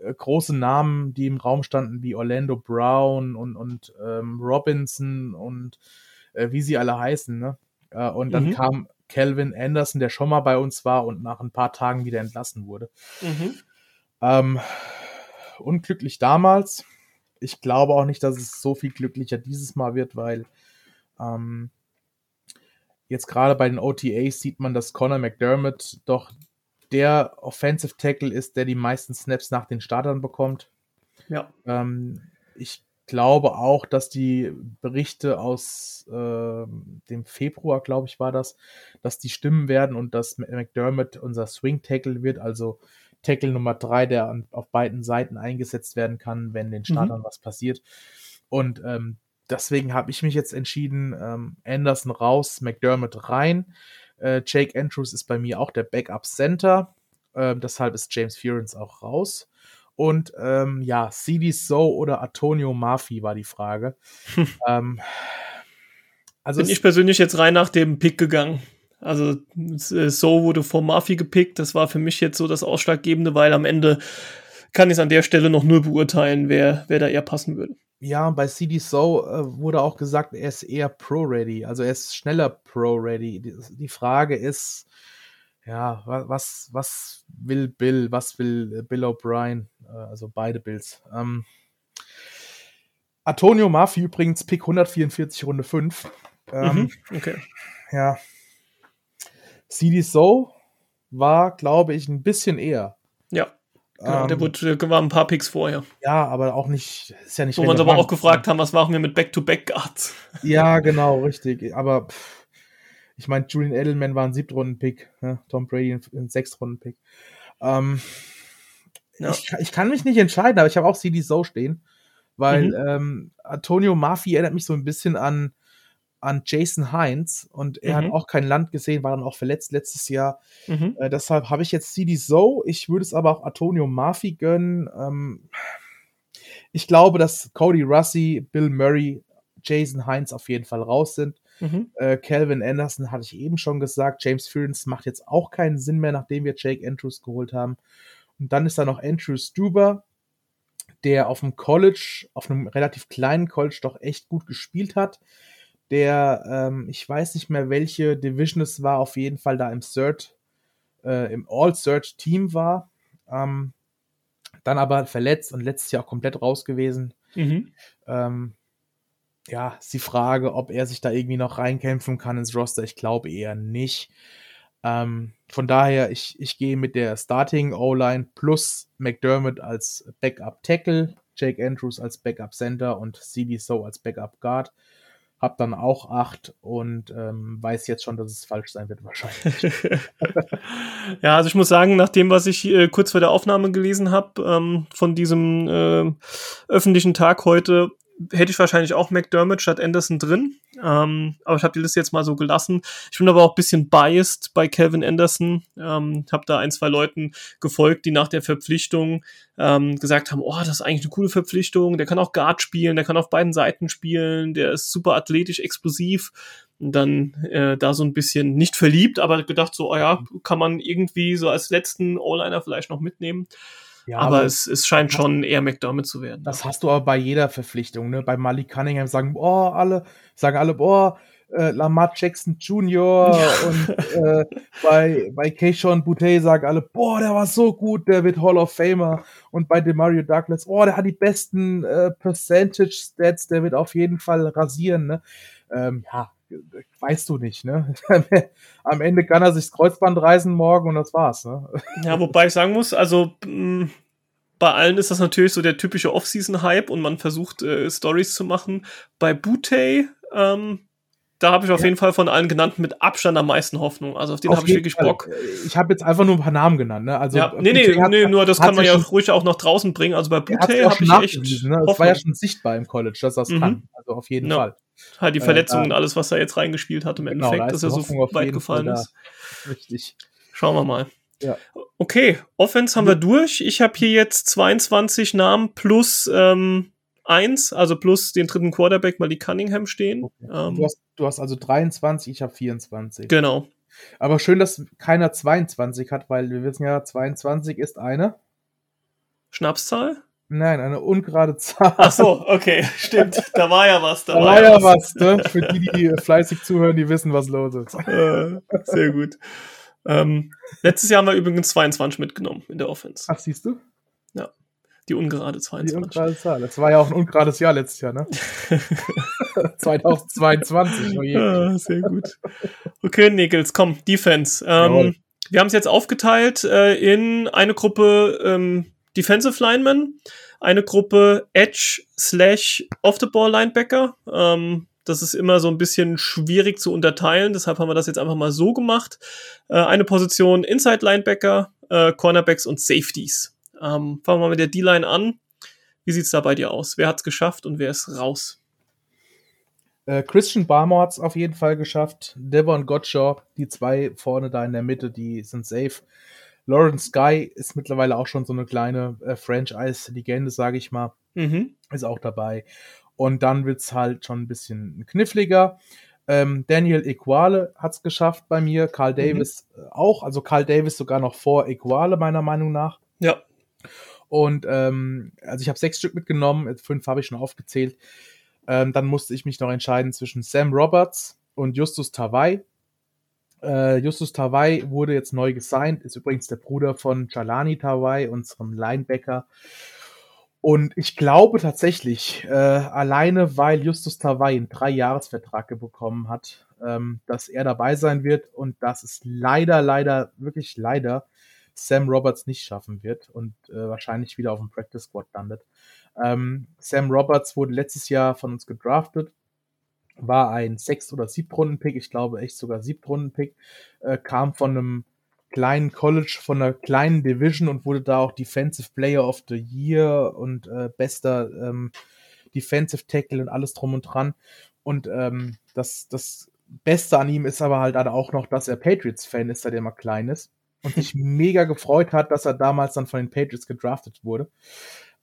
äh, große Namen, die im Raum standen, wie Orlando Brown und, und ähm, Robinson und äh, wie sie alle heißen. Ne? Äh, und dann Mhm. kam Calvin Anderson, der schon mal bei uns war und nach ein paar Tagen wieder entlassen wurde. Mhm. Ähm, unglücklich damals. Ich glaube auch nicht, dass es so viel glücklicher dieses Mal wird, weil ähm, jetzt gerade bei den OTAs sieht man, dass Conor McDermott doch der Offensive Tackle ist, der die meisten Snaps nach den Startern bekommt. Ja. Ähm, ich glaube auch, dass die Berichte aus ähm, dem Februar, glaube ich, war das, dass die stimmen werden und dass McDermott unser Swing Tackle wird, also Tackle Nummer drei, der an, auf beiden Seiten eingesetzt werden kann, wenn den Startern was passiert. Und ähm, deswegen habe ich mich jetzt entschieden, ähm, Anderson raus, McDermott rein. Äh, Jake Andrews ist bei mir auch der Backup Center. Ähm, deshalb ist James Furens auch raus. Und ähm, ja, CD So oder Antonio Murphy war die Frage. ähm, also Bin ich persönlich jetzt rein nach dem Pick gegangen. Also äh, so wurde vor Murphy gepickt. Das war für mich jetzt so das Ausschlaggebende, weil am Ende kann ich es an der Stelle noch nur beurteilen, wer, wer da eher passen würde. Ja, bei CD So äh, wurde auch gesagt, er ist eher Pro-Ready, also er ist schneller Pro-Ready. Die, die Frage ist, ja, wa- was, was will Bill, was will äh, Bill O'Brien, äh, also beide Bills. Ähm, Antonio Murphy übrigens Pick 144, Runde 5. Ähm, Mhm. Okay. Ja. CD So war, glaube ich, ein bisschen eher. Ja, genau. der, Ähm, wurde, der war ein paar Picks vorher. ja, aber auch nicht, ist ja nicht Wo wir uns aber auch gefragt haben, was machen wir mit Back-to-Back-Guards? Ja, genau, richtig. Aber pff, ich meine, Julian Edelman war ein Siebtrunden-Pick, ne? Tom Brady ein, ein Sechstrunden-Pick. Ähm, Ja. ich, ich kann mich nicht entscheiden, aber ich habe auch CD So stehen, weil Mhm. ähm, Antonio Murphy erinnert mich so ein bisschen an, an Jason Hines und er Mhm. hat auch kein Land gesehen, war dann auch verletzt letztes Jahr. Mhm. Äh, deshalb habe ich jetzt CD So. Ich würde es aber auch Antonio Murphy gönnen. Ähm, ich glaube, dass Cody Russi, Bill Murray, Jason Hines auf jeden Fall raus sind. Mhm. Äh, Calvin Anderson hatte ich eben schon gesagt. James Furens macht jetzt auch keinen Sinn mehr, nachdem wir Jake Andrews geholt haben. Und dann ist da noch Andrew Stuber, der auf dem College, auf einem relativ kleinen College doch echt gut gespielt hat. Der, ähm, ich weiß nicht mehr, welche Division es war, auf jeden Fall da im Third, äh, im All-Third-Team war. Ähm, dann aber verletzt und letztes Jahr auch komplett raus gewesen. Mhm. Ähm, ja, ist die Frage, ob er sich da irgendwie noch reinkämpfen kann ins Roster. Ich glaube eher nicht. Ähm, von daher, ich, ich gehe mit der Starting O-Line plus McDermott als Backup Tackle, Jake Andrews als Backup Center und CD So als Backup Guard. Hab dann auch acht und ähm, weiß jetzt schon, dass es falsch sein wird wahrscheinlich. ja, also ich muss sagen, nach dem, was ich äh, kurz vor der Aufnahme gelesen habe, ähm, von diesem äh, öffentlichen Tag heute, hätte ich wahrscheinlich auch McDermott statt Anderson drin. Ähm, aber ich habe die Liste jetzt mal so gelassen. Ich bin aber auch ein bisschen biased bei Calvin Anderson. Ähm, habe da ein, zwei Leuten gefolgt, die nach der Verpflichtung ähm, gesagt haben, oh, das ist eigentlich eine coole Verpflichtung. Der kann auch Guard spielen, der kann auf beiden Seiten spielen, der ist super athletisch, explosiv. Und dann äh, da so ein bisschen nicht verliebt, aber gedacht so, oh ja, kann man irgendwie so als letzten O-Liner vielleicht noch mitnehmen. Ja, aber es, es scheint schon eher McDermott zu werden. Das hast du aber bei jeder Verpflichtung, ne? Bei Malik Cunningham sagen, oh, alle, sagen alle, boah, äh, Lamar Jackson Jr. und äh, bei, bei Keishon Boutte sagen alle, boah, der war so gut, der wird Hall of Famer. Und bei Demario Douglas, oh, der hat die besten äh, Percentage Stats, der wird auf jeden Fall rasieren, ne? Ähm, ja, weißt du nicht, ne? Am Ende kann er sich das Kreuzband reißen morgen und das war's, ne? Ja, wobei ich sagen muss, also mh, bei allen ist das natürlich so der typische Off-Season-Hype und man versucht äh, Stories zu machen. Bei Butey, ähm, da habe ich auf Ja. jeden Fall von allen genannten mit Abstand am meisten Hoffnung. Also auf den habe ich wirklich Fall. Bock. Ich habe jetzt einfach nur ein paar Namen genannt, ne? Also ja, nee, nee, Boutte hat- nee, nur das kann man ja ruhig auch nach draußen bringen. Also bei Butey habe ich echt ne? Es war ja schon sichtbar im College, dass das Mhm. kann. Also auf jeden Ja. Fall. Halt die äh, Verletzungen und da- alles, was er jetzt reingespielt hat im Genau, Endeffekt, da dass er so weit gefallen Fall ist. Richtig. Schauen wir mal. Ja. Okay, Offense haben wir durch. Ich habe hier jetzt 22 Namen plus ähm, 1, also plus den dritten Quarterback, mal die Cunningham stehen. Okay. Ähm, du, hast, du hast also 23, ich habe 24. Genau. Aber schön, dass keiner 22 hat, weil wir wissen ja, 22 ist eine Schnapszahl? Nein, eine ungerade Zahl. Ach so, okay, stimmt. Da war ja was. Da, da war ja was. was ne? Für die, die fleißig zuhören, die wissen, was los ist. Äh, sehr gut. Ähm, letztes Jahr haben wir übrigens 22 mitgenommen in der Offense. Ach, siehst du? Ja. Die ungerade 22. Die ungerade Zahl. Das war ja auch ein ungerades Jahr letztes Jahr, ne? 2022. Oh ja, sehr gut. Okay, Nickels, komm, Defense. Ähm, wir haben es jetzt aufgeteilt äh, in eine Gruppe ähm, Defensive Lineman, eine Gruppe Edge slash Off-the-Ball Linebacker. Ähm, das ist immer so ein bisschen schwierig zu unterteilen, deshalb haben wir das jetzt einfach mal so gemacht. Äh, eine Position Inside Linebacker, äh, Cornerbacks und Safeties. Ähm, fangen wir mal mit der D-Line an. Wie sieht's da bei dir aus? Wer hat's geschafft und wer ist raus? Äh, Christian Barmore hat's auf jeden Fall geschafft. Devon Gottschall, die zwei vorne da in der Mitte, die sind safe. Lawrence Guy ist mittlerweile auch schon so eine kleine äh, Franchise-Legende, sage ich mal. Mhm. Ist auch dabei. Und dann wird es halt schon ein bisschen kniffliger. Ähm, Daniel Equale hat es geschafft bei mir, Carl mhm. Davis mhm. auch, also Carl Davis sogar noch vor Equale, meiner Meinung nach. Ja. Und ähm, also ich habe sechs Stück mitgenommen, fünf habe ich schon aufgezählt. Ähm, dann musste ich mich noch entscheiden zwischen Sam Roberts und Justus Tawai. Äh, Justus Tawai wurde jetzt neu gesigned, ist übrigens der Bruder von Jalani Tawai, unserem Linebacker. Und ich glaube tatsächlich, äh, alleine weil Justus Tawai einen Drei-Jahres-Vertrag bekommen hat, ähm, dass er dabei sein wird und dass es leider, leider, wirklich leider Sam Roberts nicht schaffen wird und äh, wahrscheinlich wieder auf dem Practice Squad landet. Ähm, Sam Roberts wurde letztes Jahr von uns gedraftet war ein Sechst- oder Siebtrunden-Pick, ich glaube echt sogar Siebtrunden-Pick, äh, kam von einem kleinen College, von einer kleinen Division und wurde da auch Defensive Player of the Year und äh, bester ähm, Defensive Tackle und alles drum und dran. Und ähm, das, das Beste an ihm ist aber halt auch noch, dass er Patriots-Fan ist, seitdem er klein ist. Und sich mega gefreut hat, dass er damals dann von den Patriots gedraftet wurde.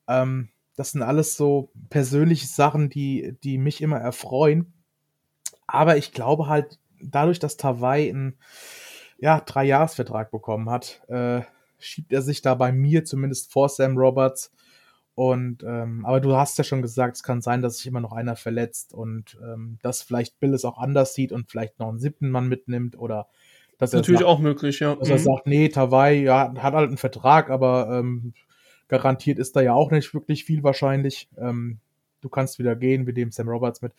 Ähm, das sind alles so persönliche Sachen, die, die mich immer erfreuen. Aber ich glaube halt, dadurch, dass Tawai einen ja, Drei-Jahres-Vertrag bekommen hat, äh, schiebt er sich da bei mir zumindest vor Sam Roberts. Und ähm, aber du hast ja schon gesagt, es kann sein, dass sich immer noch einer verletzt und ähm, dass vielleicht Bill es auch anders sieht und vielleicht noch einen siebten Mann mitnimmt oder dass er natürlich sagt, auch möglich, ja. Dass mhm. er sagt, nee, Tawai ja, hat halt einen Vertrag, aber ähm, garantiert ist da ja auch nicht wirklich viel wahrscheinlich. Ähm, du kannst wieder gehen, wir nehmen Sam Roberts mit.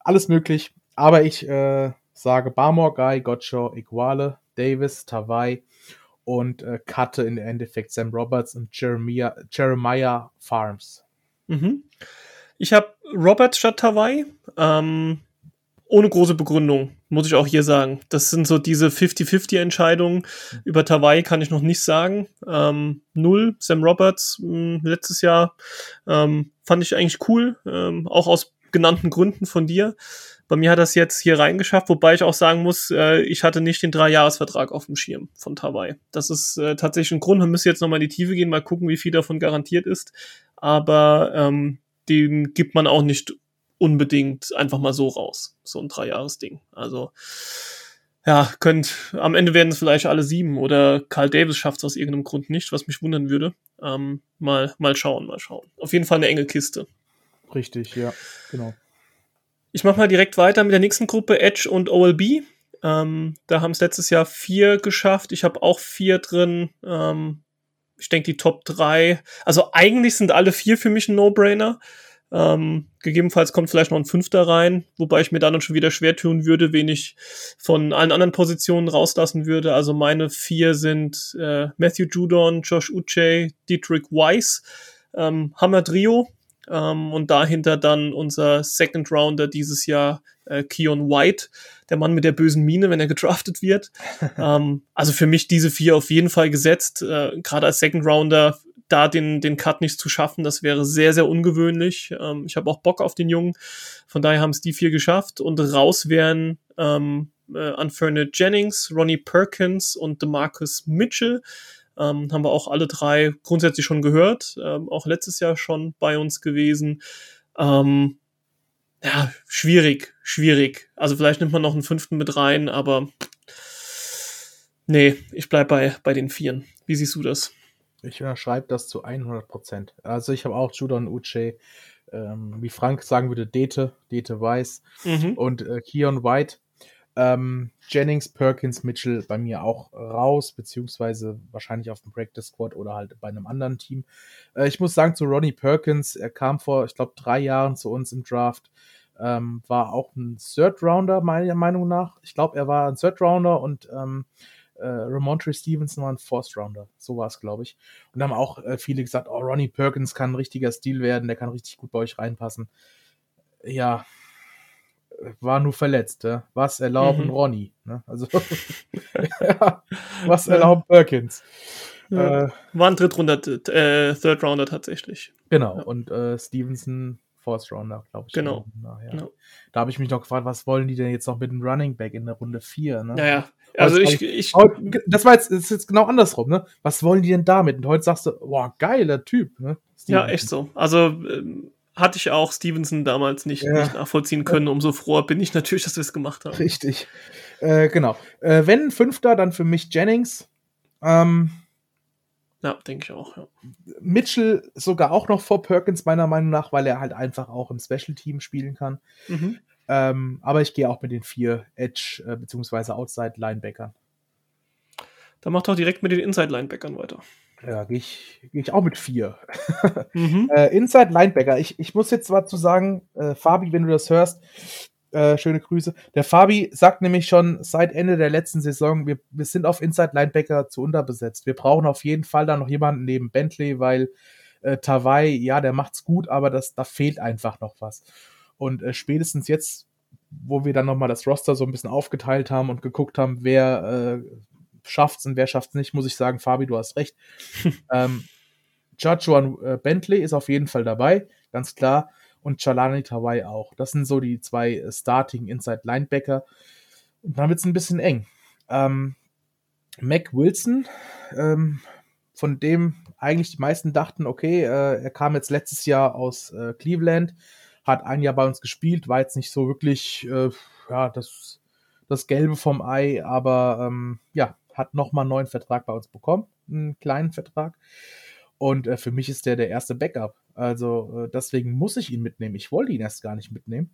Alles möglich. Aber ich äh, sage Barmore, Guy, Gotcho, Iguale, Davis, Tawai und äh, cutte in Endeffekt Sam Roberts und Jeremiah, Jeremiah Farms. Mhm. Ich habe Roberts statt Tawai. Ähm, ohne große Begründung, muss ich auch hier sagen. Das sind so diese 50-50-Entscheidungen. Mhm. Über Tawai kann ich noch nicht sagen. Ähm, null. Sam Roberts mh, hm, letztes Jahr ähm, fand ich eigentlich cool, ähm, auch aus genannten Gründen von dir. Bei mir hat das jetzt hier reingeschafft, wobei ich auch sagen muss, äh, ich hatte nicht den Dreijahresvertrag auf dem Schirm von Tawai. Das ist äh, tatsächlich ein Grund. Man müsste jetzt nochmal in die Tiefe gehen, mal gucken, wie viel davon garantiert ist. Aber ähm, den gibt man auch nicht unbedingt einfach mal so raus. So ein Dreijahresding. Also ja, könnt, am Ende werden es vielleicht alle sieben oder Carl Davis schafft es aus irgendeinem Grund nicht, was mich wundern würde. Ähm, mal, mal schauen, mal schauen. Auf jeden Fall eine enge Kiste. Richtig, ja, genau. Ich mache mal direkt weiter mit der nächsten Gruppe, Edge und OLB. Ähm, da haben es letztes Jahr vier geschafft. Ich habe auch vier drin. Ähm, ich denke, die Top drei. Also eigentlich sind alle vier für mich ein No-Brainer. Ähm, gegebenenfalls kommt vielleicht noch ein Fünfter rein, wobei ich mir dann schon wieder schwer tun würde, wen ich von allen anderen Positionen rauslassen würde. Also meine vier sind äh, Matthew Judon, Josh Uche, Dietrich Weiss, ähm, Hammer Trio ähm, und dahinter dann unser Second Rounder dieses Jahr, äh, Keon White, der Mann mit der bösen Mine, wenn er gedraftet wird. ähm, also für mich diese vier auf jeden Fall gesetzt. Äh, Gerade als Second Rounder da den, den Cut nicht zu schaffen, das wäre sehr, sehr ungewöhnlich. Ähm, ich habe auch Bock auf den Jungen. Von daher haben es die vier geschafft und raus wären ähm, äh, Unferned Jennings, Ronnie Perkins und DeMarcus Mitchell. Ähm, haben wir auch alle drei grundsätzlich schon gehört, ähm, auch letztes Jahr schon bei uns gewesen. Ähm, ja, schwierig, schwierig. Also vielleicht nimmt man noch einen fünften mit rein, aber nee, ich bleib bei, bei den Vieren. Wie siehst du das? Ich unterschreibe das zu 100 Prozent. Also ich habe auch Judon Uche, ähm, wie Frank sagen würde, Dete, Dete Weiss Mhm. und äh, Keon White. Ähm, Jennings, Perkins, Mitchell bei mir auch raus, beziehungsweise wahrscheinlich auf dem Practice Squad oder halt bei einem anderen Team. Äh, ich muss sagen, zu Ronnie Perkins, er kam vor, ich glaube, drei Jahren zu uns im Draft, ähm, war auch ein Third Rounder, meiner Meinung nach. Ich glaube, er war ein Third Rounder und ähm, äh, Ramontre Stevenson war ein Fourth Rounder. So war es, glaube ich. Und haben auch äh, viele gesagt, oh, Ronnie Perkins kann ein richtiger Stil werden, der kann richtig gut bei euch reinpassen. Ja, war nur verletzt. Ja? Was erlauben Mhm. Ronnie? Ne? Also, ja, was erlauben Perkins? Ja. Äh, War ein Drittrunder, äh, Third Rounder tatsächlich. genau, Ja. und äh, Stevenson Fourth Rounder, glaube ich. Genau. Na, ja. Ja. Da habe ich mich noch gefragt, was wollen die denn jetzt noch mit dem Running Back in der Runde 4? Ne? Naja, also ich, ich das war jetzt, das ist jetzt genau andersrum, ne? Was wollen die denn damit? Und heute sagst du, boah, geiler Typ, ne? ja, echt so. Also ähm, hatte ich auch Stevenson damals nicht, Ja. nicht nachvollziehen können. Umso froher bin ich natürlich, dass wir es gemacht haben. Richtig. Äh, genau. Äh, wenn ein Fünfter, dann für mich Jennings. Ähm, Ja, denke ich auch. Ja. Mitchell sogar auch noch vor Perkins, meiner Meinung nach, weil er halt einfach auch im Special Team spielen kann. Mhm. Ähm, aber ich gehe auch mit den vier Edge- äh, bzw. Outside-Linebackern. Dann macht doch direkt mit den Inside-Linebackern weiter. Ja, gehe ich, geh ich auch mit vier. Mhm. Äh, Inside Linebacker. Ich, ich muss jetzt mal zu sagen, äh, Fabi, wenn du das hörst, äh, schöne Grüße. Der Fabi sagt nämlich schon seit Ende der letzten Saison, wir, wir sind auf Inside Linebacker zu unterbesetzt. Wir brauchen auf jeden Fall da noch jemanden neben Bentley, weil äh, Tawai, ja, der macht's gut, aber das, da fehlt einfach noch was. Und äh, spätestens jetzt, wo wir dann nochmal das Roster so ein bisschen aufgeteilt haben und geguckt haben, wer äh, schafft's und wer schafft's nicht, muss ich sagen, Fabi, du hast recht. ähm, Joshua äh, Bentley ist auf jeden Fall dabei, ganz klar. Und Chalani Tawai auch. Das sind so die zwei äh, Starting Inside Linebacker. Und dann wird's ein bisschen eng. Ähm, Mac Wilson, ähm, von dem eigentlich die meisten dachten, okay, äh, er kam jetzt letztes Jahr aus äh, Cleveland, hat ein Jahr bei uns gespielt, war jetzt nicht so wirklich, äh, ja, das, das Gelbe vom Ei, aber ähm, ja, hat nochmal einen neuen Vertrag bei uns bekommen, einen kleinen Vertrag. Und äh, für mich ist der der erste Backup. Also äh, deswegen muss ich ihn mitnehmen. Ich wollte ihn erst gar nicht mitnehmen,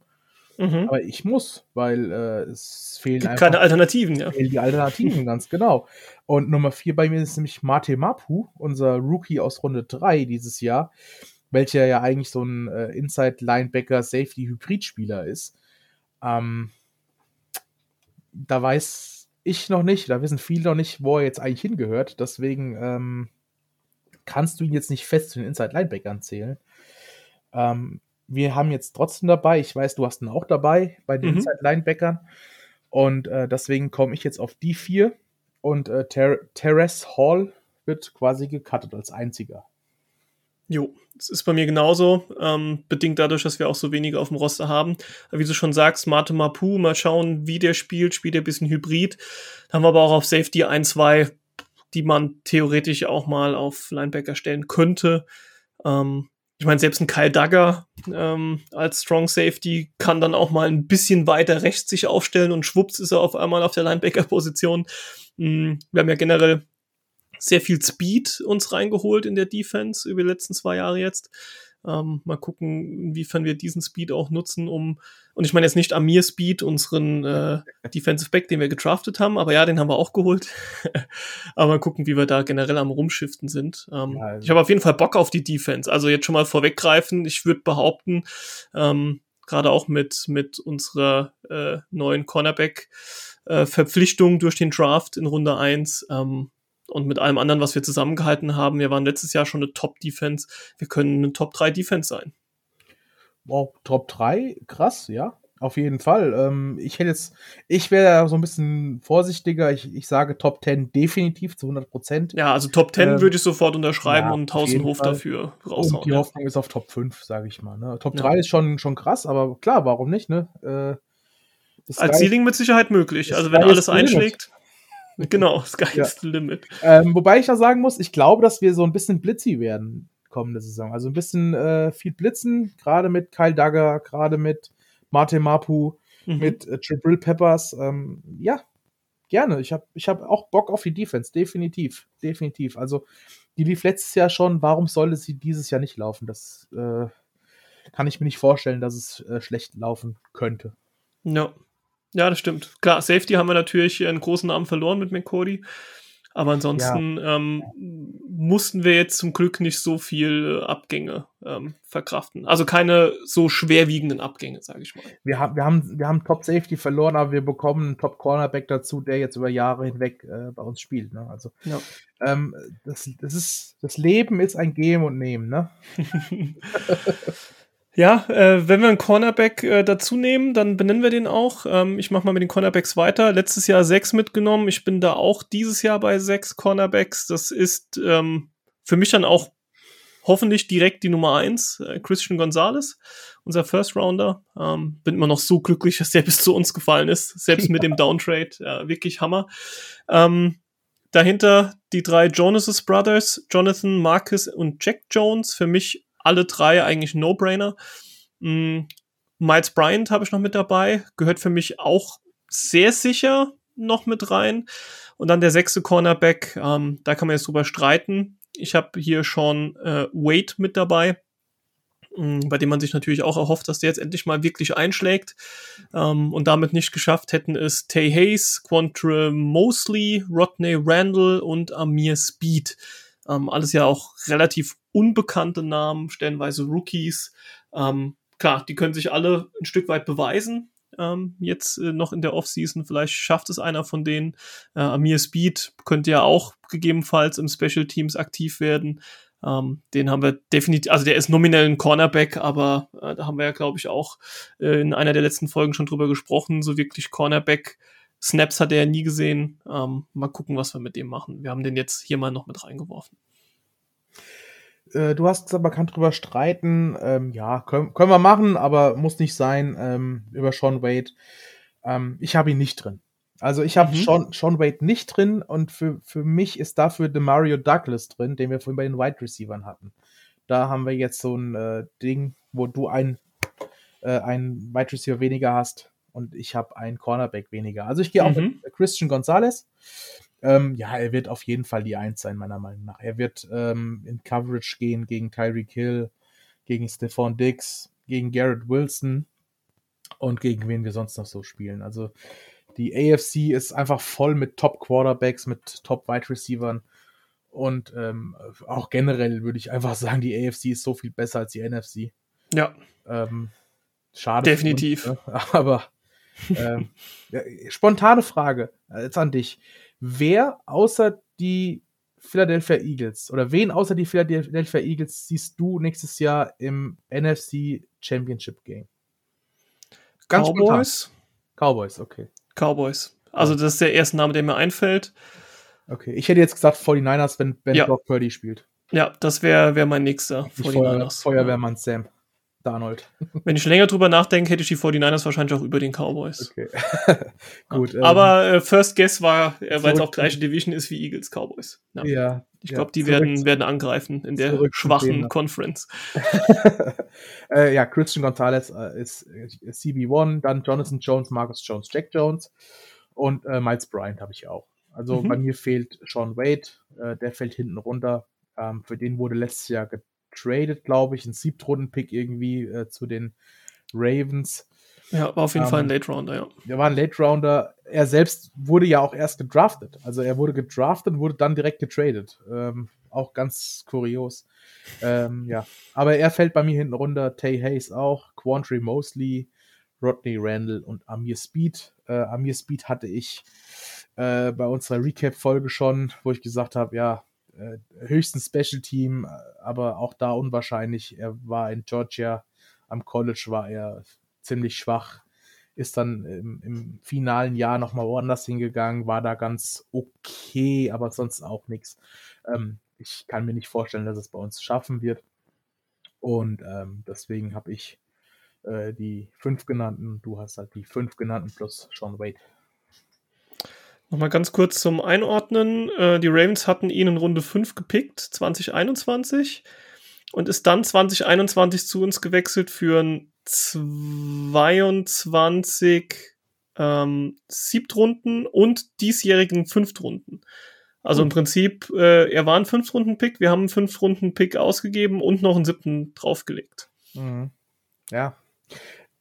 Mhm. aber ich muss, weil äh, es fehlen Gibt keine Alternativen, ja. fehlen die Alternativen, ganz genau. Und Nummer vier bei mir ist nämlich Mate Mapu, unser Rookie aus Runde 3 dieses Jahr, welcher ja eigentlich so ein äh, Inside-Linebacker Safety-Hybrid-Spieler ist. Ähm, da weiß ich noch nicht, da wissen viele noch nicht, wo er jetzt eigentlich hingehört. Deswegen ähm, kannst du ihn jetzt nicht fest zu den Inside-Linebackern zählen. Ähm, wir haben jetzt trotzdem dabei, ich weiß, du hast ihn auch dabei bei den Mhm. Inside-Linebackern. Und äh, deswegen komme ich jetzt auf die vier. Und äh, Ter Terrace Hall wird quasi gecuttet als einziger. Jo, es ist bei mir genauso, ähm, bedingt dadurch, dass wir auch so wenige auf dem Roster haben. Wie du schon sagst, Mate Mapu, mal schauen, wie der spielt, spielt er ein bisschen Hybrid. Dann haben wir aber auch auf Safety ein, zwei, die man theoretisch auch mal auf Linebacker stellen könnte. Ähm, ich meine, selbst ein Kyle Dagger ähm, als Strong Safety kann dann auch mal ein bisschen weiter rechts sich aufstellen und schwupps ist er auf einmal auf der Linebacker-Position. Mm, Wir haben ja generell sehr viel Speed uns reingeholt in der Defense über die letzten zwei Jahre jetzt. Ähm, mal gucken, inwiefern wir diesen Speed auch nutzen, um, und ich meine jetzt nicht Amir Speed, unseren äh, Defensive Back, den wir gedraftet haben, aber ja, den haben wir auch geholt. aber mal gucken, wie wir da generell am Rumschiften sind. Ähm, Ja, also- Ich habe auf jeden Fall Bock auf die Defense. Also jetzt schon mal vorweggreifen, ich würde behaupten, ähm, gerade auch mit, mit unserer äh, neuen Cornerback-Verpflichtung durch den Draft in Runde 1, ähm, und mit allem anderen, was wir zusammengehalten haben, wir waren letztes Jahr schon eine Top-Defense. Wir können eine Top-3-Defense sein. Wow, Top 3, krass, ja. Auf jeden Fall. Ähm, ich hätte jetzt, ich wäre so ein bisschen vorsichtiger. Ich, ich sage Top 10 definitiv zu 100 Prozent. Ja, also Top 10 Ähm, würde ich sofort unterschreiben ja, und auf jeden Tausendhof Fall. dafür Und raushauen. die ja. Hoffnung ist auf Top 5, sage ich mal. Ne? Top Ja. 3 ist schon, schon krass, aber klar, warum nicht? Ne? Äh, Als Ceiling mit Sicherheit möglich. Also wenn alles einschlägt. Genau, Sky ja. limit. Ähm, wobei ich ja sagen muss, ich glaube, dass wir so ein bisschen blitzy werden kommende Saison. Also ein bisschen äh, viel blitzen, gerade mit Kyle Dagger, gerade mit Martin Mapu, mhm. mit äh, Triple Peppers. Ähm, ja, gerne. Ich habe ich hab auch Bock auf die Defense, definitiv. Definitiv. Also die lief letztes Jahr schon, warum sollte sie dieses Jahr nicht laufen? Das äh, kann ich mir nicht vorstellen, dass es äh, schlecht laufen könnte. Ja. Ja, das stimmt. Klar, Safety haben wir natürlich einen großen Namen verloren mit McCody. Aber ansonsten ja. ähm, mussten wir jetzt zum Glück nicht so viel äh, Abgänge ähm, verkraften. Also keine so schwerwiegenden Abgänge, sage ich mal. Wir, haben wir, haben, wir haben Top Safety verloren, aber wir bekommen einen Top Cornerback dazu, der jetzt über Jahre hinweg äh, bei uns spielt. Ne? Also ja. ähm, das, das, ist, das Leben ist ein Geben und Nehmen. Ne? Ja, äh, wenn wir einen Cornerback äh, dazu nehmen, dann benennen wir den auch. Ähm, ich mache mal mit den Cornerbacks weiter. Letztes Jahr sechs mitgenommen. Ich bin da auch dieses Jahr bei sechs Cornerbacks. Das ist ähm, für mich dann auch hoffentlich direkt die Nummer eins, äh, Christian Gonzalez, unser First Rounder. Ähm, bin immer noch so glücklich, dass der bis zu uns gefallen ist, selbst mit dem Downtrade. Ja, wirklich Hammer. Ähm, dahinter die drei Jonas Brothers, Jonathan, Marcus und Jack Jones. Für mich alle drei eigentlich No-Brainer. Mhm. Miles Bryant habe ich noch mit dabei, gehört für mich auch sehr sicher noch mit rein. Und dann der sechste Cornerback, ähm, da kann man jetzt drüber streiten. Ich habe hier schon äh, Wade mit dabei, mh, bei dem man sich natürlich auch erhofft, dass der jetzt endlich mal wirklich einschlägt. Ähm, und damit nicht geschafft hätten es Tay Hayes, Quantre Mosley, Rodney Randall und Amir Speed. Ähm, alles ja auch relativ unbekannte Namen, stellenweise Rookies. Ähm, klar, die können sich alle ein Stück weit beweisen. Ähm, jetzt äh, noch in der Offseason. Vielleicht schafft es einer von denen. Äh, Amir Speed könnte ja auch gegebenenfalls im Special Teams aktiv werden. Ähm, den haben wir definitiv, also der ist nominell ein Cornerback, aber äh, da haben wir ja, glaube ich, auch äh, in einer der letzten Folgen schon drüber gesprochen. So wirklich Cornerback Snaps hat er ja nie gesehen. Ähm, mal gucken, was wir mit dem machen. Wir haben den jetzt hier mal noch mit reingeworfen. Äh, du hast gesagt, man kann drüber streiten. Ähm, ja, können, können wir machen, aber muss nicht sein. Ähm, über Sean Wade. Ähm, ich habe ihn nicht drin. Also ich habe mhm. Sean, Sean Wade nicht drin und für, für mich ist dafür Demario Douglas drin, den wir vorhin bei den Wide Receivers hatten. Da haben wir jetzt so ein äh, Ding, wo du ein, äh, ein Wide Receiver weniger hast und ich habe einen Cornerback weniger. Also ich gehe auch mhm. mit Christian Gonzalez. Ähm, ja, er wird auf jeden Fall die Eins sein, meiner Meinung nach. Er wird ähm, in Coverage gehen gegen Tyreek Hill, gegen Stephon Diggs, gegen Garrett Wilson und gegen wen wir sonst noch so spielen. Also die AFC ist einfach voll mit Top-Quarterbacks, mit Top-Wide-Receivern. Und ähm, auch generell würde ich einfach sagen, die AFC ist so viel besser als die NFC. Ja. Ähm, schade. Definitiv. Uns, ne? Aber ähm, spontane Frage jetzt an dich. Wer außer die Philadelphia Eagles oder wen außer die Philadelphia Eagles siehst du nächstes Jahr im NFC Championship Game? Ganz Cowboys? Spontan. Cowboys, okay. Cowboys. Also das ist der erste Name, der mir einfällt. Okay, ich hätte jetzt gesagt 49ers, wenn Ben ja. Brock Purdy spielt. Ja, das wäre wär mein nächster. 49ers. Feuer, Feuerwehrmann Sam. Darnold. Wenn ich länger drüber nachdenke, hätte ich die 49ers wahrscheinlich auch über den Cowboys. Okay. Gut. Ähm, Aber äh, First Guess war, äh, weil es auch gleiche Division ist wie Eagles Cowboys. Ja. ja ich glaube, die werden, werden angreifen in der schwachen. Conference. äh, ja, Christian Gonzalez äh, ist, ist äh, CB1, dann Jonathan Jones, Marcus Jones, Jack Jones und Miles Bryant habe ich auch. Also mhm. bei mir fehlt Sean Wade, der fällt hinten runter. Ähm, für den wurde letztes Jahr getradet, glaube ich, ein Siebtrunden-Pick irgendwie äh, zu den Ravens. Ja, war auf jeden ähm, Fall ein Late Rounder, ja. Er war ein Late Rounder. Er selbst wurde ja auch erst gedraftet. Also er wurde gedraftet und wurde dann direkt getradet. Ähm, auch ganz kurios. Ähm, ja, aber er fällt bei mir hinten runter. Tay Hayes auch, Quantry Mosley, Rodney Randall und Amir Speed. Äh, Amir Speed hatte ich äh, bei unserer Recap-Folge schon, wo ich gesagt habe, ja, äh, höchstens Special Team, aber auch da unwahrscheinlich. Er war in Georgia, am College war er ziemlich schwach, ist dann im, im finalen Jahr nochmal woanders hingegangen, war da ganz okay, aber sonst auch nichts. Ähm, ich kann mir nicht vorstellen, dass es bei uns schaffen wird. Und ähm, deswegen habe ich äh, die fünf genannten. Du hast halt die fünf genannten plus Sean Wade. Nochmal ganz kurz zum Einordnen. Äh, die Ravens hatten ihn in Runde 5 gepickt, 2021, und ist dann 2021 zu uns gewechselt für ein 22 ähm, Siebtrunden und diesjährigen Fünftrunden. Also im Prinzip, äh, er war ein Fünftrunden-Pick, wir haben einen Fünftrunden-Pick ausgegeben und noch einen siebten draufgelegt. Mhm. Ja.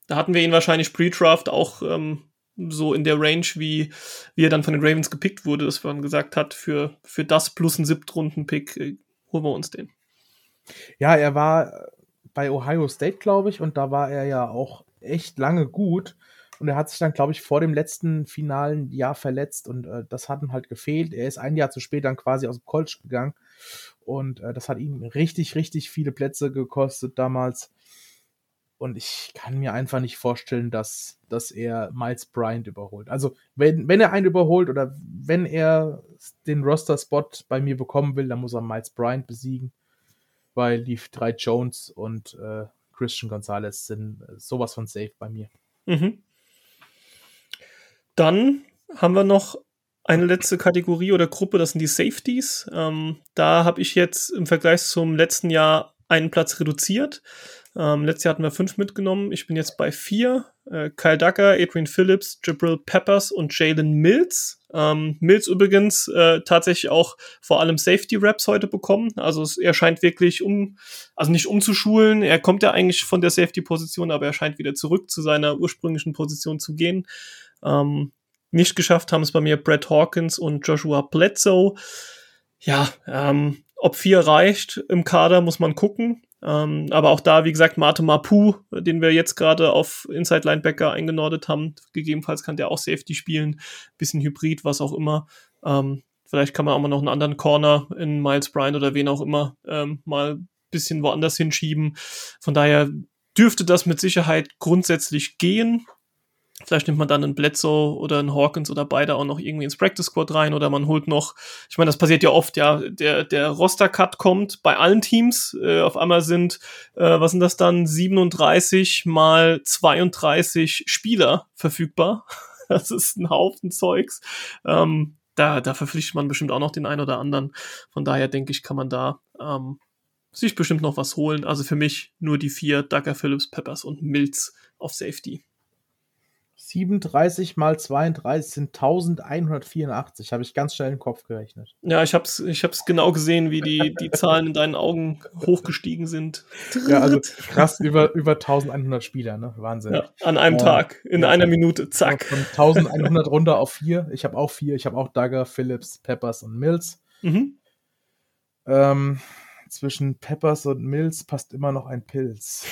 Da hatten wir ihn wahrscheinlich pre-draft auch ähm, so in der Range, wie, wie er dann von den Ravens gepickt wurde, dass man gesagt hat, für, für das plus ein Siebtrunden-Pick äh, holen wir uns den. Ja, er war bei Ohio State, glaube ich, und da war er ja auch echt lange gut. Und er hat sich dann, glaube ich, vor dem letzten finalen Jahr verletzt und äh, das hat ihm halt gefehlt. Er ist ein Jahr zu spät dann quasi aus dem College gegangen und äh, das hat ihm richtig, richtig viele Plätze gekostet damals. Und ich kann mir einfach nicht vorstellen, dass, dass er Miles Bryant überholt. Also, wenn, wenn er einen überholt oder wenn er den Roster-Spot bei mir bekommen will, dann muss er Miles Bryant besiegen, weil die drei Jones und äh, Christian Gonzalez sind sowas von safe bei mir. Mhm. Dann haben wir noch eine letzte Kategorie oder Gruppe, das sind die Safeties. Ähm, da habe ich jetzt im Vergleich zum letzten Jahr einen Platz reduziert. Ähm, letztes Jahr hatten wir fünf mitgenommen. Ich bin jetzt bei vier. Äh, Kyle Ducker, Adrian Phillips, Jabril Peppers und Jalen Mills. Ähm, Mills übrigens äh, tatsächlich auch vor allem Safety-Raps heute bekommen. Also es, er scheint wirklich um, also nicht umzuschulen. Er kommt ja eigentlich von der Safety-Position, aber er scheint wieder zurück zu seiner ursprünglichen Position zu gehen. Ähm, nicht geschafft haben es bei mir Brett Hawkins und Joshua Bledsoe. Ja, ähm, ob vier reicht im Kader, muss man gucken. Ähm, aber auch da, wie gesagt, Mate Mapu, den wir jetzt gerade auf Inside Linebacker eingenordet haben, gegebenenfalls kann der auch Safety spielen, bisschen Hybrid, was auch immer. Ähm, vielleicht kann man auch mal noch einen anderen Corner in Miles Bryant oder wen auch immer ähm, mal bisschen woanders hinschieben. Von daher dürfte das mit Sicherheit grundsätzlich gehen. Vielleicht nimmt man dann einen Bledsoe oder einen Hawkins oder beide auch noch irgendwie ins Practice Squad rein oder man holt noch, ich meine, das passiert ja oft, ja, der, der Roster-Cut kommt bei allen Teams, äh, auf einmal sind, äh, was sind das dann, 37 mal 32 Spieler verfügbar. Das ist ein Haufen Zeugs. Ähm, da, da verpflichtet man bestimmt auch noch den einen oder anderen. Von daher denke ich, kann man da ähm, sich bestimmt noch was holen. Also für mich nur die vier, Ducker, Phillips, Peppers und Mills auf Safety. 37 mal 32 sind 1184. Habe ich ganz schnell im Kopf gerechnet. Ja, ich habe es ich hab's genau gesehen, wie die, die Zahlen in deinen Augen hochgestiegen sind. Ja, also krass, über, über 1100 Spieler, ne? Wahnsinn. Ja, an einem äh, Tag, in ja. einer Minute, zack. Von 1100 runter auf vier. Ich habe auch vier. Ich habe auch Dagger, Phillips, Peppers und Mills. Mhm. Ähm, zwischen Peppers und Mills passt immer noch ein Pilz.